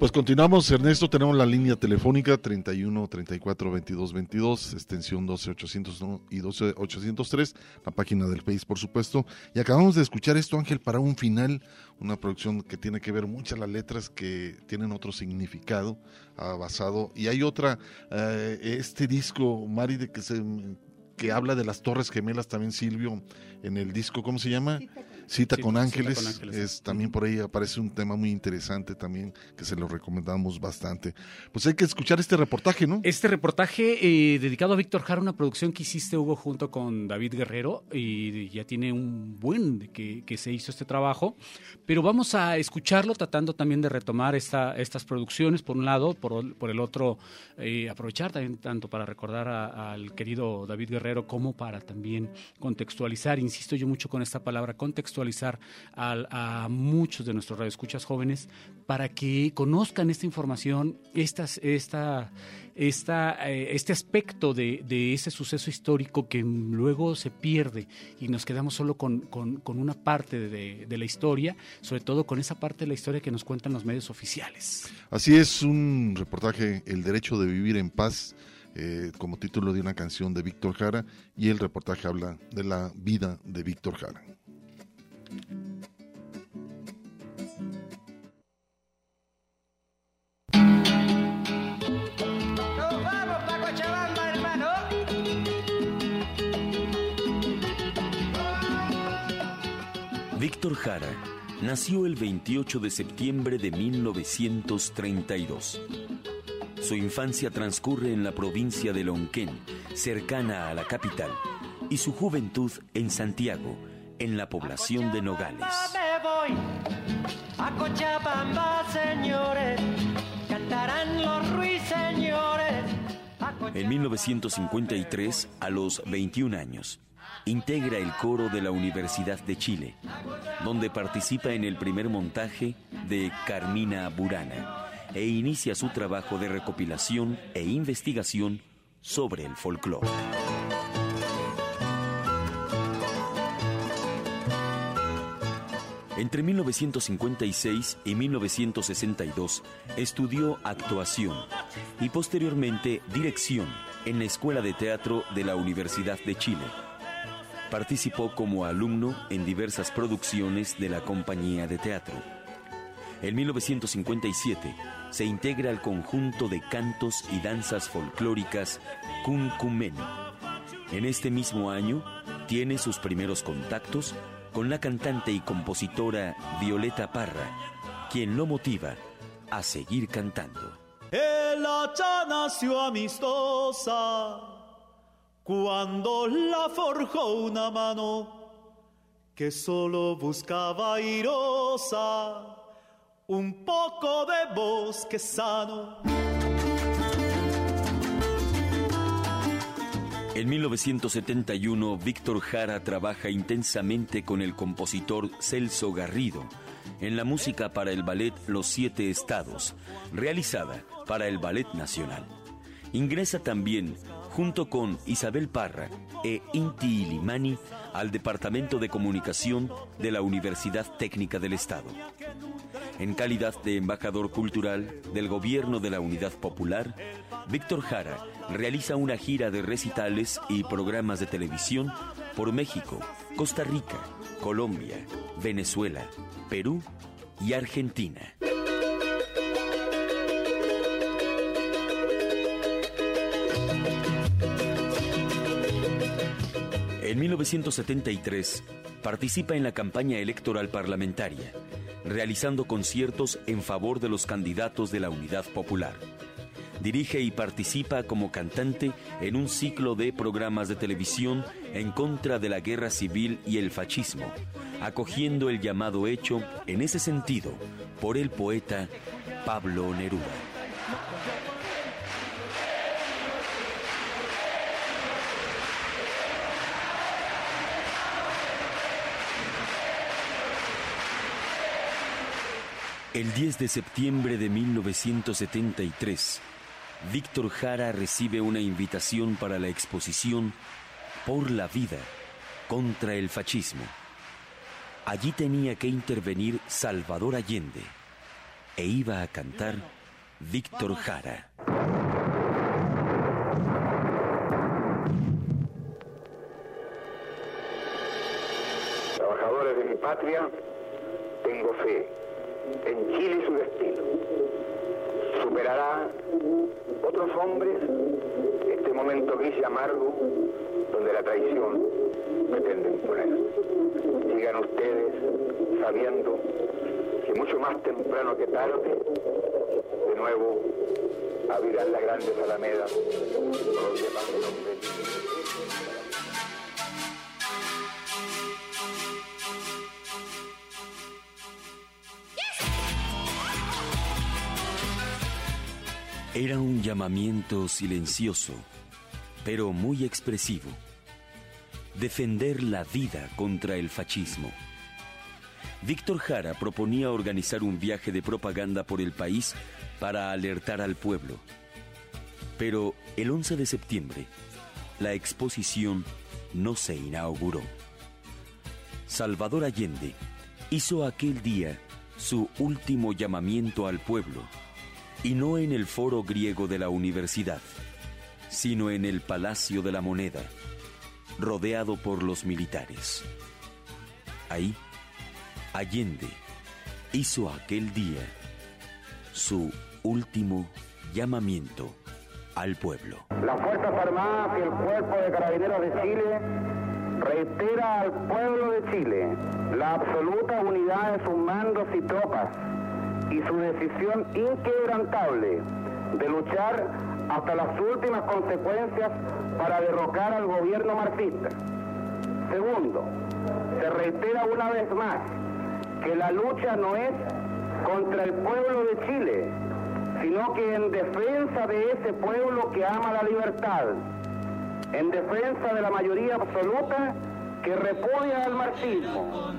Pues continuamos, Ernesto, tenemos la línea telefónica 31 34 22 22, extensión 12 801 y 12 803, la página del Face, por supuesto. Y acabamos de escuchar esto, Ángel, para un final, una producción que tiene que ver muchas las letras que tienen otro significado basado. Y hay otra, eh, este disco, Mari, de que se que habla de las Torres Gemelas también Silvio en el disco, ¿cómo se llama? Cita, Sí, con, Cita ángeles. con Ángeles. Es también por ahí aparece un tema muy interesante también que se lo recomendamos bastante. Pues hay que escuchar este reportaje, ¿no? Este reportaje eh, dedicado a Víctor Jara, una producción que hiciste, Hugo, junto con David Guerrero, y ya tiene un buen de que, que se hizo este trabajo, pero vamos a escucharlo tratando también de retomar esta, estas producciones, por un lado, por, por el otro, eh, aprovechar también tanto para recordar a- al querido David Guerrero como para también contextualizar, insisto yo mucho con esta palabra, contextualizar al- a, muchos de nuestros radioescuchas jóvenes para que conozcan esta información, estas, esta, esta, eh, este aspecto de, ese suceso histórico que luego se pierde y nos quedamos solo con, una parte de, de la historia, sobre todo con esa parte de la historia que nos cuentan los medios oficiales. Así es, un reportaje, El derecho de vivir en paz, eh, como título de una canción de Víctor Jara, y el reportaje habla de la vida de Víctor Jara. Víctor Jara nació el 28 de septiembre de 1932. Su infancia transcurre en la provincia de Lonquén, cercana a la capital, y su juventud en Santiago, en la población de Nogales. Me voy a Cochabamba, señores. Cantarán los ruiseñores. En 1953, a los 21 años, integra el coro de la Universidad de Chile, donde participa en el primer montaje de Carmina Burana e inicia su trabajo de recopilación e investigación sobre el folclore. Entre 1956 y 1962 estudió actuación y posteriormente dirección en la Escuela de Teatro de la Universidad de Chile. Participó como alumno en diversas producciones de la compañía de teatro. En 1957 se integra al conjunto de cantos y danzas folclóricas Kunkumen. En este mismo año tiene sus primeros contactos con la cantante y compositora Violeta Parra, quien lo motiva a seguir cantando. El hacha nació amistosa cuando la forjó una mano que solo buscaba airosa un poco de bosque sano. En 1971, Víctor Jara trabaja intensamente con el compositor Celso Garrido en la música para el ballet Los Siete Estados, realizada para el Ballet Nacional. Ingresa también, junto con Isabel Parra e Inti Ilimani, al Departamento de Comunicación de la Universidad Técnica del Estado. En calidad de embajador cultural del Gobierno de la Unidad Popular, Víctor Jara realiza una gira de recitales y programas de televisión por México, Costa Rica, Colombia, Venezuela, Perú y Argentina. En 1973 participa en la campaña electoral parlamentaria, realizando conciertos en favor de los candidatos de la Unidad Popular. Dirige y participa como cantante en un ciclo de programas de televisión en contra de la guerra civil y el fascismo, acogiendo el llamado hecho en ese sentido por el poeta Pablo Neruda. El 10 de septiembre de 1973, Víctor Jara recibe una invitación para la exposición Por la vida contra el fascismo. Allí tenía que intervenir Salvador Allende e iba a cantar Víctor Jara. Trabajadores de mi patria, tengo fe en Chile su destino. Superará otros hombres este momento gris y amargo donde la traición pretende imponer. Sigan ustedes sabiendo que mucho más temprano que tarde, de nuevo abrirán las grandes alamedas donde pasen hombres. Era un llamamiento silencioso, pero muy expresivo. Defender la vida contra el fascismo. Víctor Jara proponía organizar un viaje de propaganda por el país para alertar al pueblo. Pero el 11 de septiembre, la exposición no se inauguró. Salvador Allende hizo aquel día su último llamamiento al pueblo y no en el foro griego de la universidad, sino en el Palacio de la Moneda, rodeado por los militares. Ahí, Allende hizo aquel día su último llamamiento al pueblo. Las Fuerzas Armadas y el Cuerpo de Carabineros de Chile reitera al pueblo de Chile la absoluta unidad de sus mandos y tropas y su decisión inquebrantable de luchar hasta las últimas consecuencias para derrocar al gobierno marxista. Segundo, se reitera una vez más que la lucha no es contra el pueblo de Chile, sino que en defensa de ese pueblo que ama la libertad, en defensa de la mayoría absoluta que repudia al marxismo.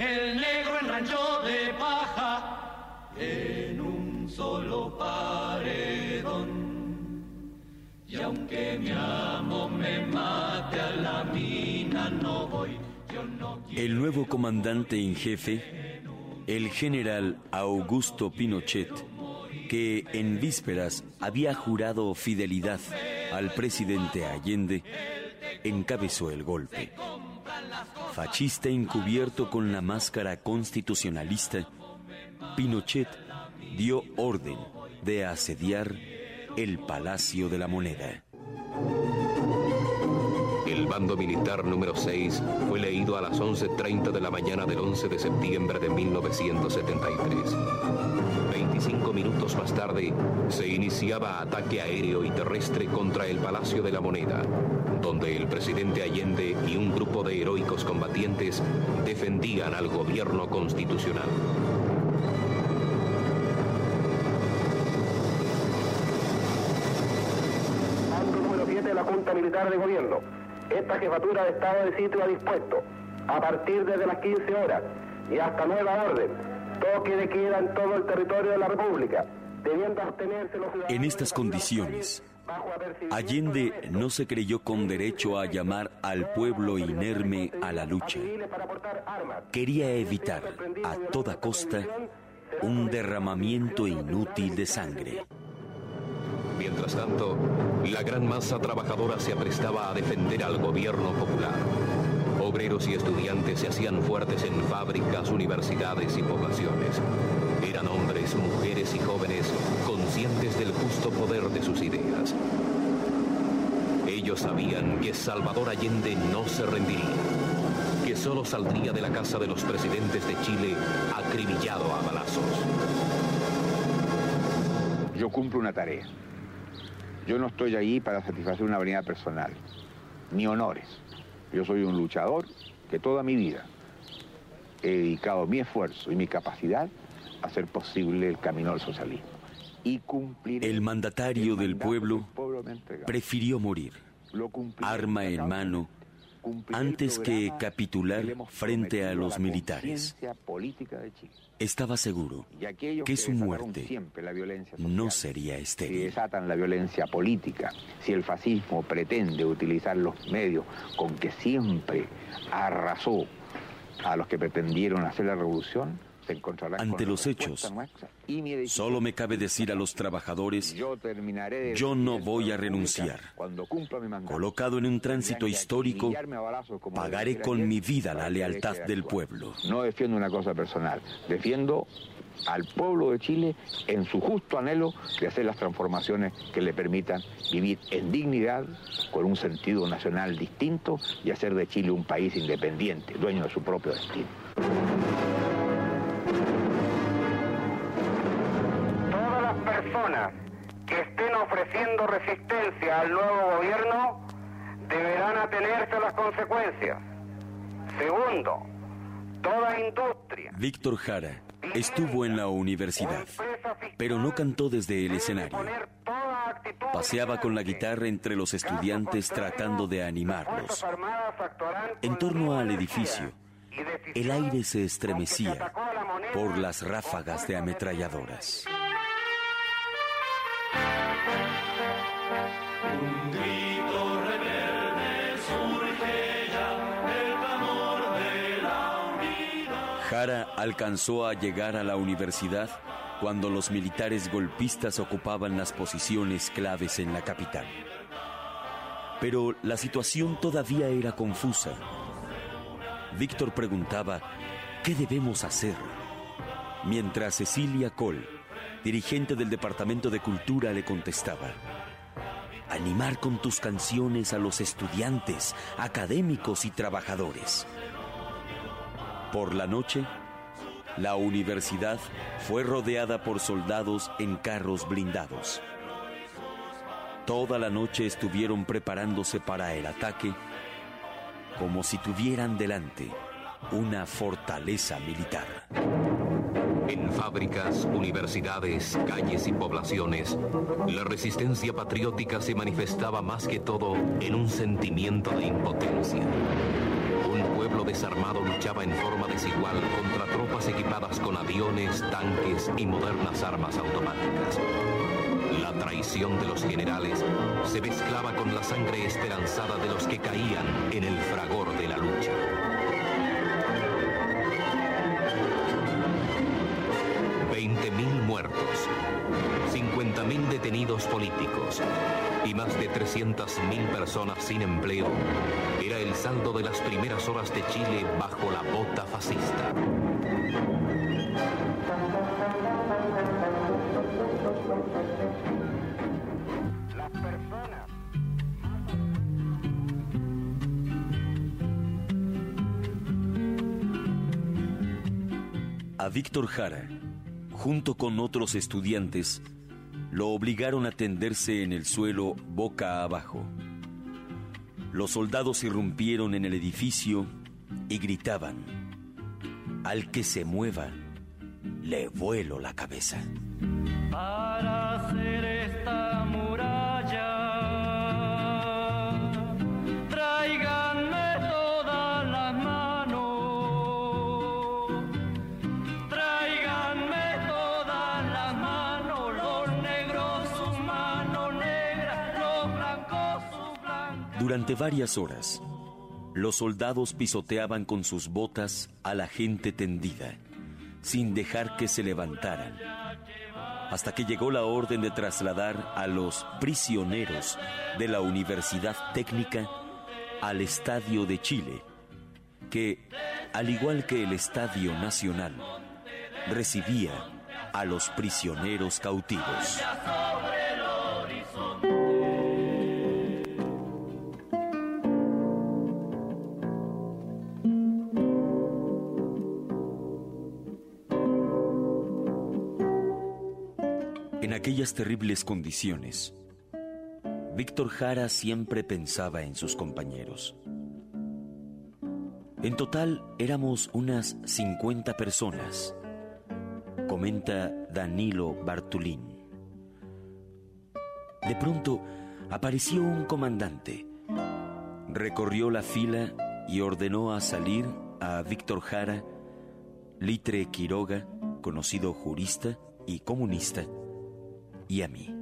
El negro enranchó de paja en un solo paredón. Y aunque mi amo me mate a la mina, no voy. Yo no El nuevo comandante en jefe, el general Augusto Pinochet, que en vísperas había jurado fidelidad al presidente Allende, encabezó el golpe. Fascista encubierto con la máscara constitucionalista, Pinochet dio orden de asediar el Palacio de la Moneda. El bando militar número 6 fue leído a las 11.30 de la mañana del 11 de septiembre de 1973. 25 minutos más tarde se iniciaba ataque aéreo y terrestre contra el Palacio de la Moneda, donde el presidente Allende y un grupo de heroicos combatientes defendían al gobierno constitucional. Mando número 7 de la Junta Militar de Gobierno. Esta jefatura de Estado de sitio ha dispuesto, a partir desde las 15 horas y hasta nueva orden, toque de queda en todo el territorio de la República, debiendo abstenerse los ciudadanos En estas condiciones, Allende no se creyó con derecho a llamar al pueblo inerme a la lucha. Quería evitar a toda costa un derramamiento inútil de sangre. Mientras tanto, la gran masa trabajadora se aprestaba a defender al gobierno popular. Obreros y estudiantes se hacían fuertes en fábricas, universidades y poblaciones. Eran hombres, mujeres y jóvenes conscientes del justo poder de sus ideas. Ellos sabían que Salvador Allende no se rendiría, que solo saldría de la casa de los presidentes de Chile acribillado a balazos. Yo cumplo una tarea. Yo no estoy ahí para satisfacer una vanidad personal, ni honores. Yo soy un luchador que toda mi vida he dedicado mi esfuerzo y mi capacidad a hacer posible el camino al socialismo. Y cumplir El mandatario del pueblo prefirió morir, arma en mano, antes que capitular frente a los militares. Estaba seguro que su muerte no sería si estéril. desatan la violencia política, si el fascismo pretende utilizar los medios con que siempre arrasó a los que pretendieron hacer la revolución, Ante los hechos, Solo me cabe decir a los trabajadores, yo no voy a renunciar. Colocado en un tránsito histórico, pagaré con mi vida la lealtad del pueblo. No defiendo una cosa personal, defiendo al pueblo de Chile en su justo anhelo de hacer las transformaciones que le permitan vivir en dignidad, con un sentido nacional distinto y hacer de Chile un país independiente, dueño de su propio destino. Personas que estén ofreciendo resistencia al nuevo gobierno deberán atenerse a las consecuencias. Segundo, toda industria Víctor Jara estuvo en la universidad, pero no cantó desde el escenario. Paseaba con la guitarra entre los estudiantes tratando de animarlos. En torno al edificio, el aire se estremecía por las ráfagas de ametralladoras. Alcanzó a llegar a la universidad cuando los militares golpistas ocupaban las posiciones claves en la capital. Pero la situación todavía era confusa. Víctor preguntaba, ¿qué debemos hacer? Mientras Cecilia Cole, dirigente del Departamento de Cultura, le contestaba, animar con tus canciones a los estudiantes, académicos y trabajadores. Por la noche, la universidad fue rodeada por soldados en carros blindados. Toda la noche estuvieron preparándose para el ataque como si tuvieran delante una fortaleza militar. En fábricas, universidades, calles y poblaciones, la resistencia patriótica se manifestaba más que todo en un sentimiento de impotencia. Un pueblo desarmado luchaba en forma desigual contra tropas equipadas con aviones, tanques y modernas armas automáticas. La traición de los generales se mezclaba con la sangre esperanzada de los que caían en el fragor de la lucha. 20.000 muertos, 50.000 detenidos políticos y más de 300.000 personas sin empleo era el saldo de las primeras horas de Chile bajo la bota fascista. A Víctor Jara, junto con otros estudiantes, lo obligaron a tenderse en el suelo boca abajo. Los soldados irrumpieron en el edificio y gritaban, al que se mueva, le vuelo la cabeza. para Durante varias horas, los soldados pisoteaban con sus botas a la gente tendida, sin dejar que se levantaran, hasta que llegó la orden de trasladar a los prisioneros de la Universidad Técnica al Estadio de Chile, que, al igual que el Estadio Nacional, recibía a los prisioneros cautivos. En aquellas terribles condiciones, Víctor Jara siempre pensaba en sus compañeros. En total éramos unas 50 personas, comenta Danilo Bartulín. De pronto apareció un comandante, recorrió la fila y ordenó a salir a Víctor Jara, Litre Quiroga, conocido jurista y comunista, y a mí.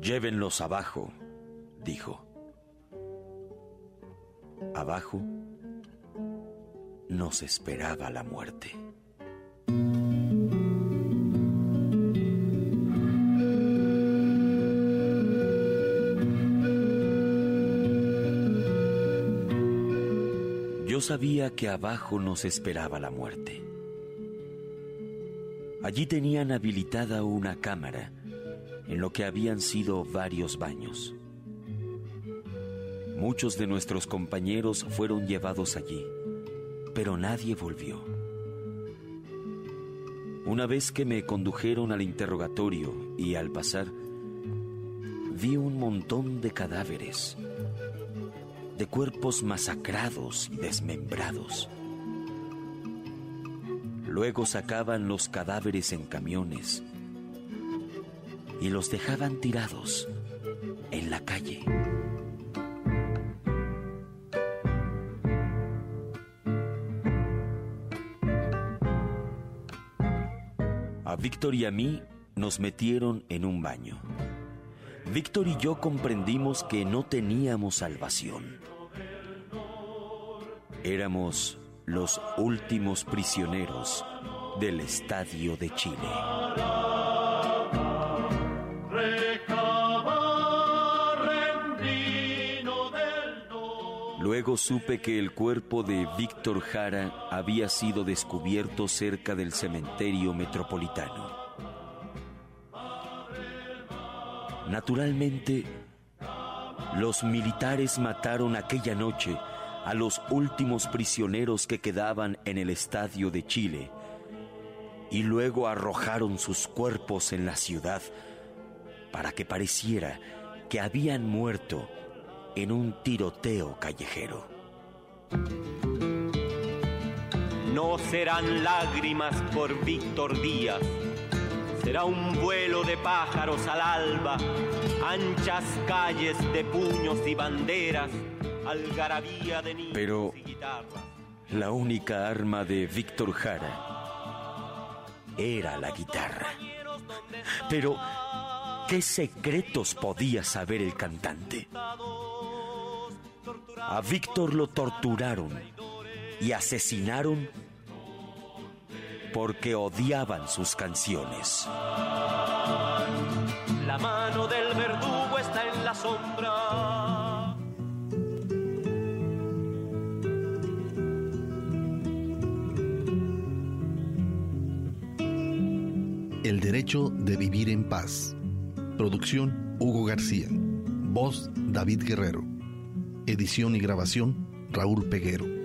Llévenlos abajo, dijo. Abajo nos esperaba la muerte. Yo sabía que abajo nos esperaba la muerte. Allí tenían habilitada una cámara en lo que habían sido varios baños. Muchos de nuestros compañeros fueron llevados allí, pero nadie volvió. Una vez que me condujeron al interrogatorio y al pasar, vi un montón de cadáveres, de cuerpos masacrados y desmembrados. Luego sacaban los cadáveres en camiones y los dejaban tirados en la calle. A Víctor y a mí nos metieron en un baño. Víctor y yo comprendimos que no teníamos salvación. Éramos los últimos prisioneros del Estadio de Chile. Luego supe que el cuerpo de Víctor Jara había sido descubierto cerca del cementerio metropolitano. Naturalmente, los militares mataron aquella noche a los últimos prisioneros que quedaban en el estadio de Chile y luego arrojaron sus cuerpos en la ciudad para que pareciera que habían muerto en un tiroteo callejero. No serán lágrimas por Víctor Díaz, será un vuelo de pájaros al alba, anchas calles de puños y banderas pero la única arma de Víctor Jara era la guitarra. Pero, ¿qué secretos podía saber el cantante? A Víctor lo torturaron y asesinaron porque odiaban sus canciones. La mano del El derecho de vivir en paz. Producción Hugo García. Voz David Guerrero. Edición y grabación Raúl Peguero.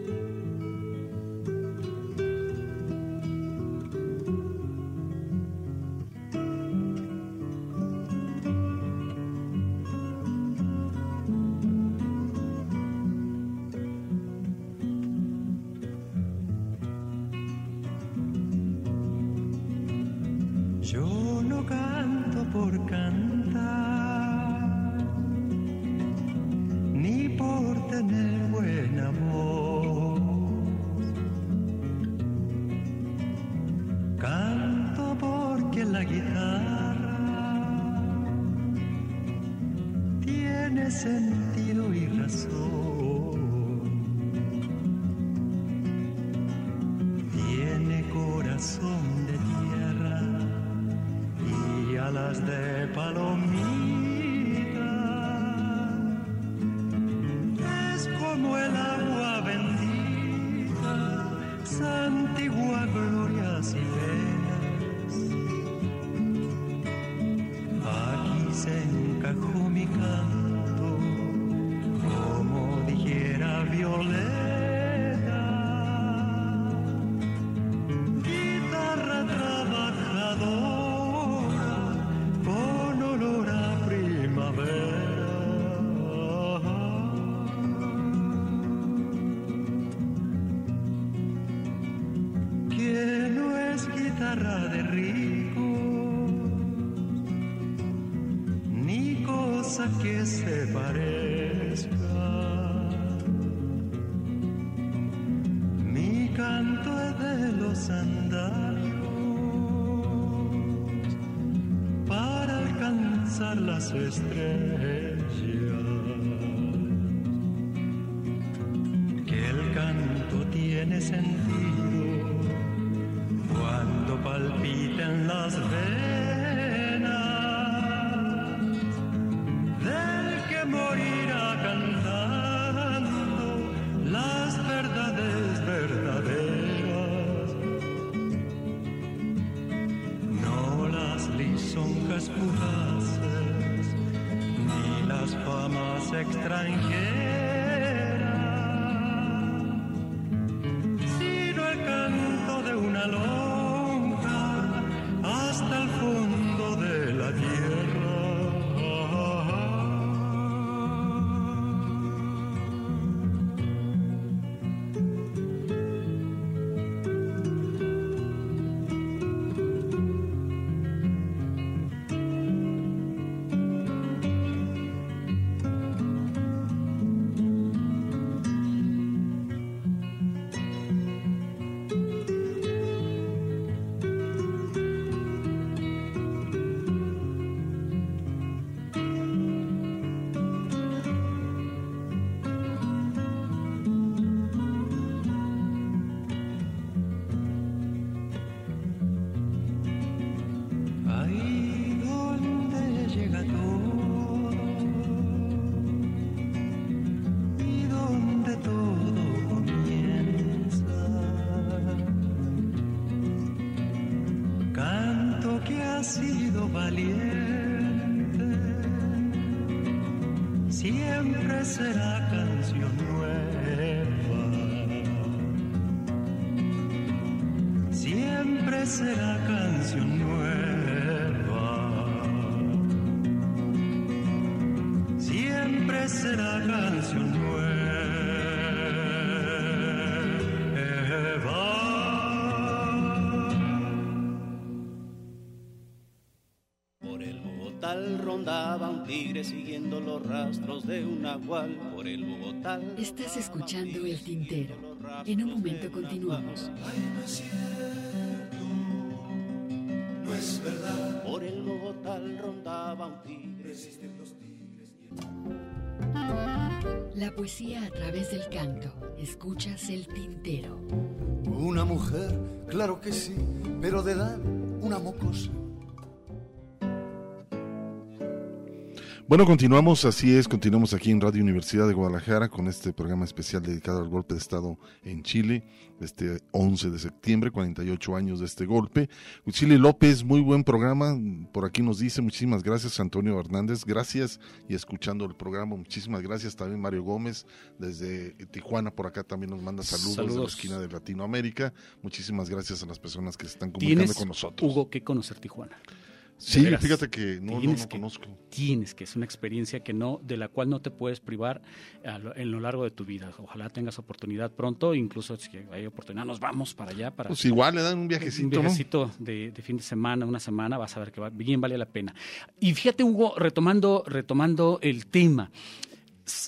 Rondaba un tigre siguiendo los rastros de un nahual. Por el Bogotá. Estás escuchando El Tintero. En un momento continuamos. No es verdad. Por el Bogotá rondaba un tigre. La poesía a través del canto. Escuchas El Tintero. Una mujer, claro que sí, pero de edad una mocosa. Bueno, continuamos, así es, continuamos aquí en Radio Universidad de Guadalajara con este programa especial dedicado al golpe de Estado en Chile, este 11 de septiembre, 48 años de este golpe. Chile López, muy buen programa, por aquí nos dice, muchísimas gracias Antonio Hernández, gracias y escuchando el programa, muchísimas gracias también Mario Gómez desde Tijuana, por acá también nos manda saludos, de la esquina de Latinoamérica, muchísimas gracias a las personas que se están comunicando con nosotros. Hugo, que conocer Tijuana. Sí, fíjate que no, no, Tienes no que- conozco. Tienes que, es una experiencia que no, de la cual no te puedes privar a lo- en lo largo de tu vida. Ojalá tengas oportunidad pronto, incluso si hay oportunidad, nos vamos para allá. Para, Pues igual le dan un viajecito, un ¿no? viajecito de, de fin de semana, una semana, vas a ver que va- bien vale la pena. Y fíjate, Hugo, retomando, retomando el tema.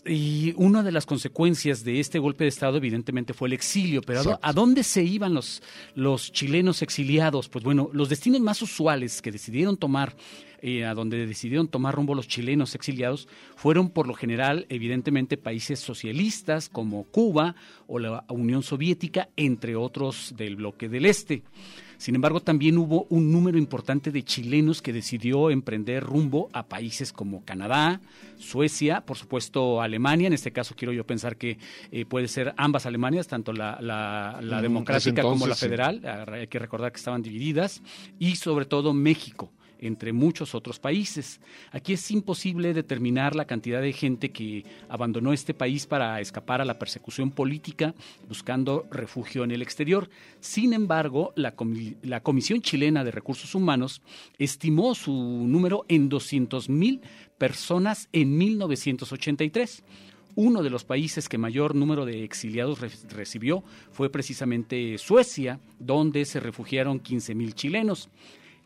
Y una de las consecuencias de este golpe de Estado, evidentemente, fue el exilio. Pero ¿a dó- Exacto. ¿a dónde se iban los, los chilenos exiliados? Pues bueno, los destinos más usuales que decidieron tomar, eh, a donde decidieron tomar rumbo los chilenos exiliados, fueron por lo general, evidentemente, países socialistas como Cuba o la Unión Soviética, entre otros del bloque del Este. Sin embargo, también hubo un número importante de chilenos que decidió emprender rumbo a países como Canadá, Suecia, por supuesto Alemania. En este caso quiero yo pensar que eh, puede ser ambas Alemanias, tanto la, la- la Mm, democrática como la sí. federal. Ah, Hay que recordar que estaban divididas. Y sobre todo México entre muchos otros países. Aquí es imposible determinar la cantidad de gente que abandonó este país para escapar a la persecución política buscando refugio en el exterior. Sin embargo, la, comi- la Comisión Chilena de Recursos Humanos estimó su número en 200 mil personas en 1983. Uno de los países que mayor número de exiliados re- recibió fue precisamente Suecia, donde se refugiaron 15 mil chilenos.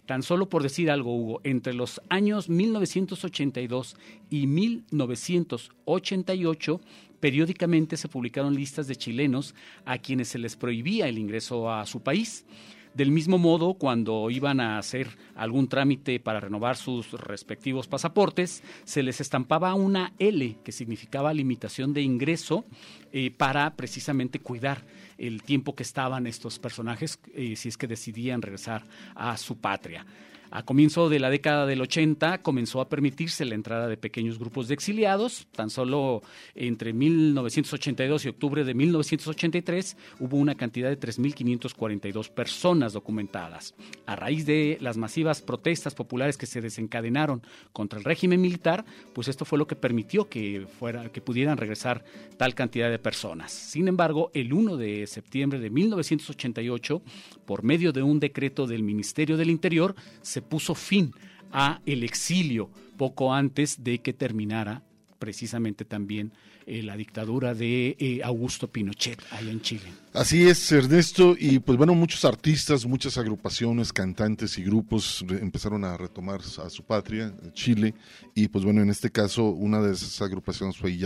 Tan solo por decir algo, Hugo, entre los años 1982 y 1988, periódicamente se publicaron listas de chilenos a quienes se les prohibía el ingreso a su país. Del mismo modo, cuando iban a hacer algún trámite para renovar sus respectivos pasaportes, se les estampaba una L, que significaba limitación de ingreso, eh, para precisamente cuidar el tiempo que estaban estos personajes, eh, si es que decidían regresar a su patria. A comienzo de la década del 80 comenzó a permitirse la entrada de pequeños grupos de exiliados. Tan solo entre 1982 y octubre de 1983 hubo una cantidad de 3.542 personas documentadas. A raíz de las masivas protestas populares que se desencadenaron contra el régimen militar, pues esto fue lo que permitió que, fuera, que pudieran regresar tal cantidad de personas. Sin embargo, el 1 de septiembre de 1988, por medio de un decreto del Ministerio del Interior, se puso fin a el exilio poco antes de que terminara precisamente también eh, la dictadura de eh, Augusto Pinochet allá en Chile. Así es, Ernesto, y pues bueno, muchos artistas, muchas agrupaciones, cantantes y grupos empezaron a retomar a su patria, Chile, y pues bueno, en este caso una de esas agrupaciones fue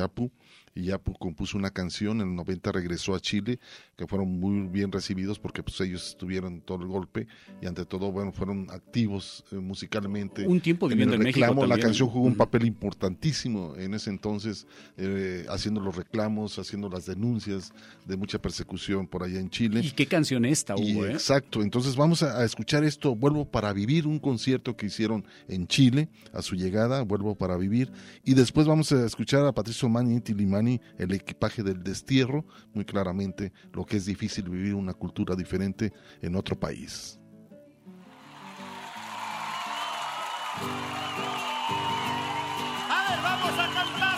Iyapu, Iyapu compuso una canción, en el 90 regresó a Chile, que fueron muy bien recibidos porque pues ellos estuvieron todo el golpe y ante todo, bueno, fueron activos eh, musicalmente. Un tiempo en viviendo el en México reclamo, La también. canción jugó un papel importantísimo en ese entonces, eh, haciendo los reclamos, haciendo las denuncias de mucha persecución por allá en Chile. ¿Y qué canción esta, Y Hugo? eh? Exacto, entonces vamos a, a escuchar esto, Vuelvo para vivir, un concierto que hicieron en Chile a su llegada, Vuelvo para vivir, y después vamos a escuchar a Patricio Mani y El equipaje del destierro, muy claramente lo que es difícil vivir una cultura diferente en otro país. A ver, vamos a cantar.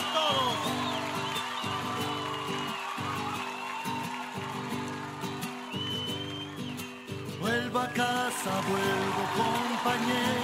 Vuelvo a casa, vuelvo compañera.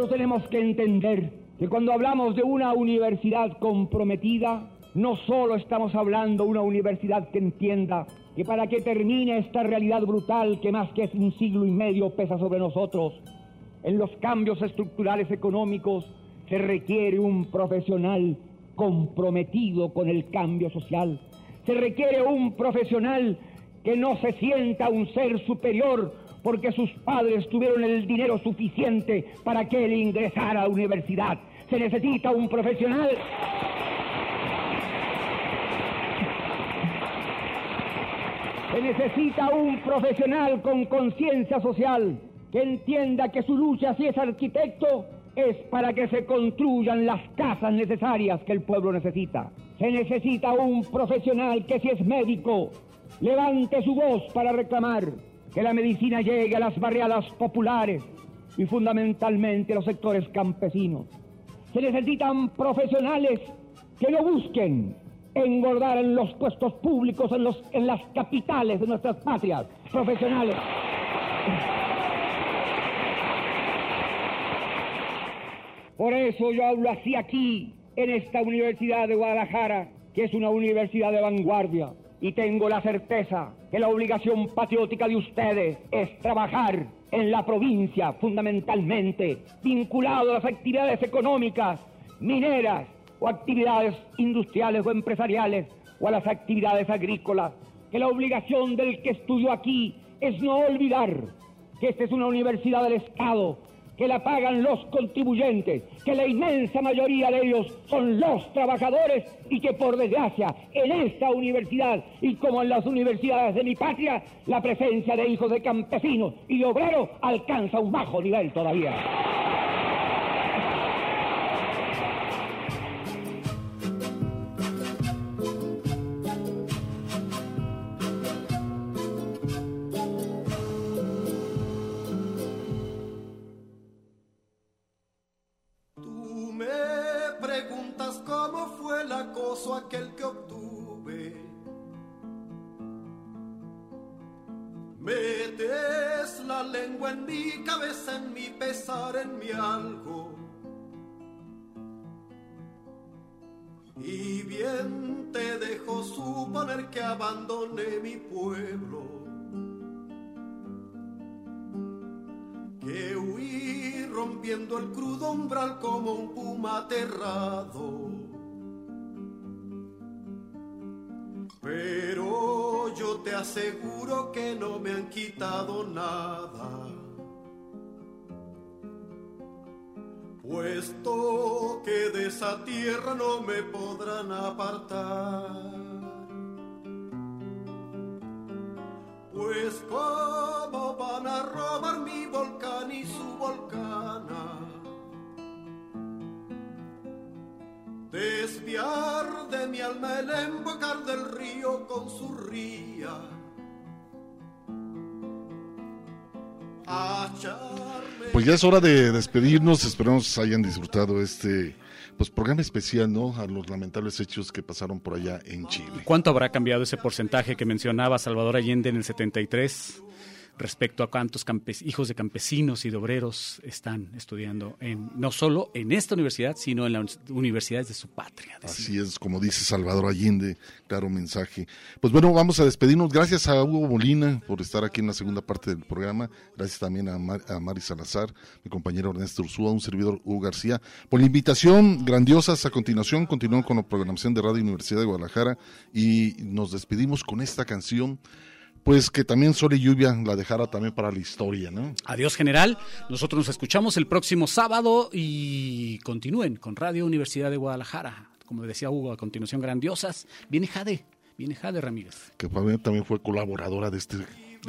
Nosotros tenemos que entender que cuando hablamos de una universidad comprometida, no solo estamos hablando de una universidad que entienda que para que termine esta realidad brutal que más que es un siglo y medio pesa sobre nosotros, en los cambios estructurales económicos se requiere un profesional comprometido con el cambio social. Se requiere un profesional que no se sienta un ser superior porque sus padres tuvieron el dinero suficiente para que él ingresara a la universidad. Se necesita un profesional Se necesita un profesional con conciencia social que entienda que su lucha, si es arquitecto, es para que se construyan las casas necesarias que el pueblo necesita. Se necesita un profesional que si es médico, levante su voz para reclamar que la medicina llegue a las barriadas populares y fundamentalmente a los sectores campesinos. Se necesitan profesionales que lo busquen engordar en los puestos públicos, en, los, en las capitales de nuestras patrias, profesionales. Por eso yo hablo así aquí, en esta Universidad de Guadalajara, que es una universidad de vanguardia, y tengo la certeza que la obligación patriótica de ustedes es trabajar en la provincia fundamentalmente, vinculado a las actividades económicas, mineras, o actividades industriales o empresariales o a las actividades agrícolas, que la obligación del que estudió aquí es no olvidar que esta es una universidad del Estado, que la pagan los contribuyentes, que la inmensa mayoría de ellos son los trabajadores y que por desgracia en esta universidad y como en las universidades de mi patria, la presencia de hijos de campesinos y obreros alcanza un bajo nivel todavía. Lengua en mi cabeza, en mi pesar, en mi algo. Y bien te dejo suponer que abandoné mi pueblo. Que huí rompiendo el crudo umbral como un puma aterrado. Pero yo te aseguro que no me han quitado nada. Puesto que de esa tierra no me podrán apartar. Pues cómo van a robar mi volcán y su volcana desviar de mi alma el embocar del río con su ría. Pues ya es hora de despedirnos, esperamos hayan disfrutado este pues programa especial, ¿no? A los lamentables hechos que pasaron por allá en Chile. ¿Cuánto habrá cambiado ese porcentaje que mencionaba Salvador Allende en el 73? Respecto a cuántos hijos de campesinos y de obreros están estudiando en no solo en esta universidad, sino en las universidades de su patria. Así es, como dice Salvador Allende, claro mensaje. Pues bueno, vamos a despedirnos. Gracias a Hugo Molina por estar aquí en la segunda parte del programa. Gracias también a, Mari Salazar, mi compañero Ernesto Ursúa, un servidor Hugo García, por la invitación grandiosas. A continuación, continuamos con la programación de Radio Universidad de Guadalajara y nos despedimos con esta canción pues que también Sol y Lluvia la dejara también para la historia, ¿no? Adiós, general. Nosotros nos escuchamos el próximo sábado y continúen con Radio Universidad de Guadalajara. Como decía Hugo, a continuación, grandiosas. Viene Jade, viene Jade Ramírez. Que también fue colaboradora de este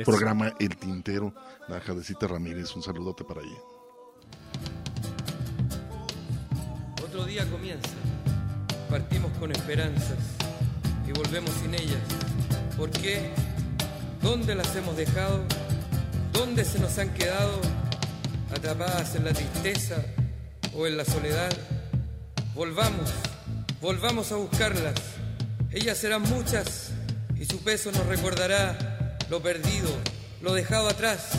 programa El Tintero, la Jadecita Ramírez. Un saludote para ella. Otro día comienza. Partimos con esperanzas y volvemos sin ellas. ¿Por qué? ¿Dónde las hemos dejado? ¿Dónde se nos han quedado? Atrapadas en la tristeza o en la soledad. Volvamos, volvamos a buscarlas. Ellas serán muchas y su peso nos recordará lo perdido, lo dejado atrás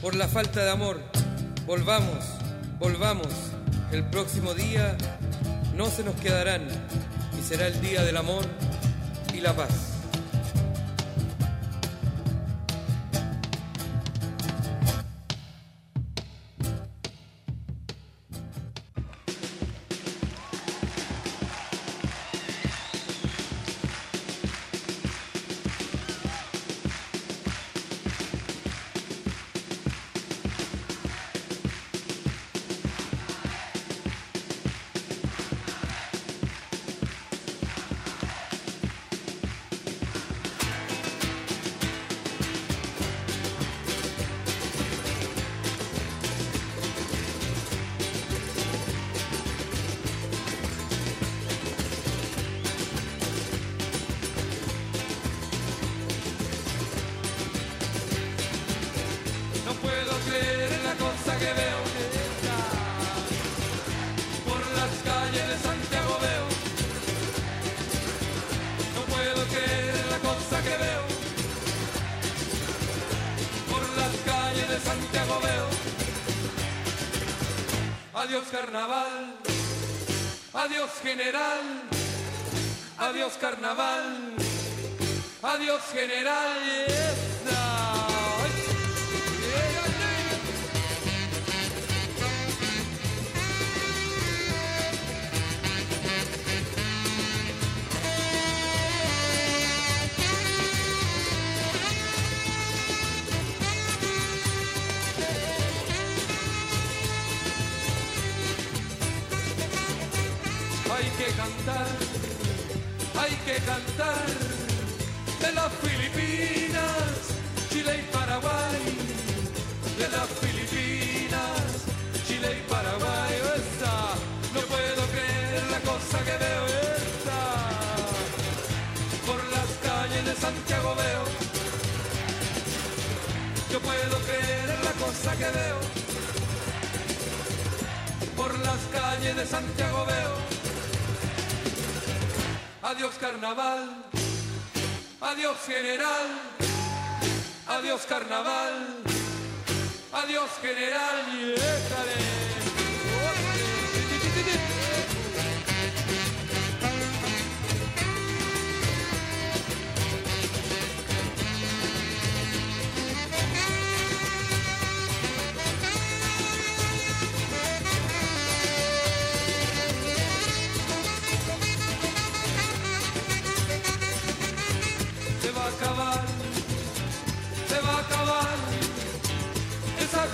por la falta de amor. Volvamos, volvamos. El próximo día no se nos quedarán y será el día del amor y la paz. ciego veo. Yo puedo creer en la cosa que veo. Por las calles de Santiago veo. Adiós carnaval, adiós general, adiós carnaval, adiós general y déjale.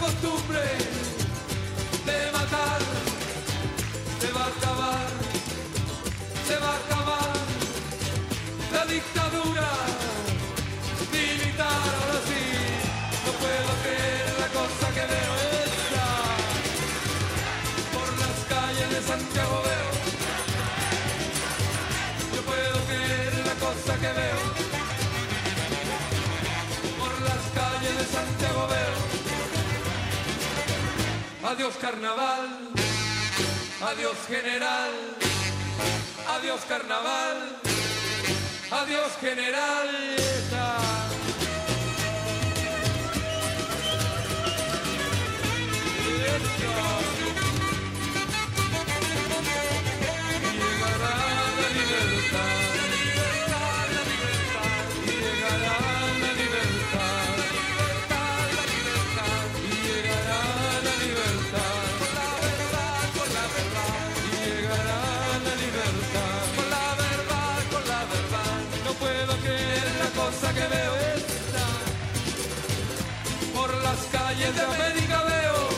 costumbre de matar se va a acabar, se va a acabar. Adiós carnaval, adiós general, adiós carnaval, adiós general. Let's. calles de América veo.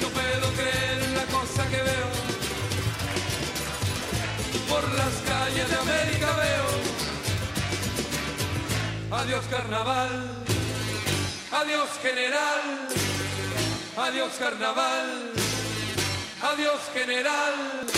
No puedo creer en la cosa que veo. Por las calles de América veo. Adiós carnaval, adiós general, adiós carnaval, adiós general.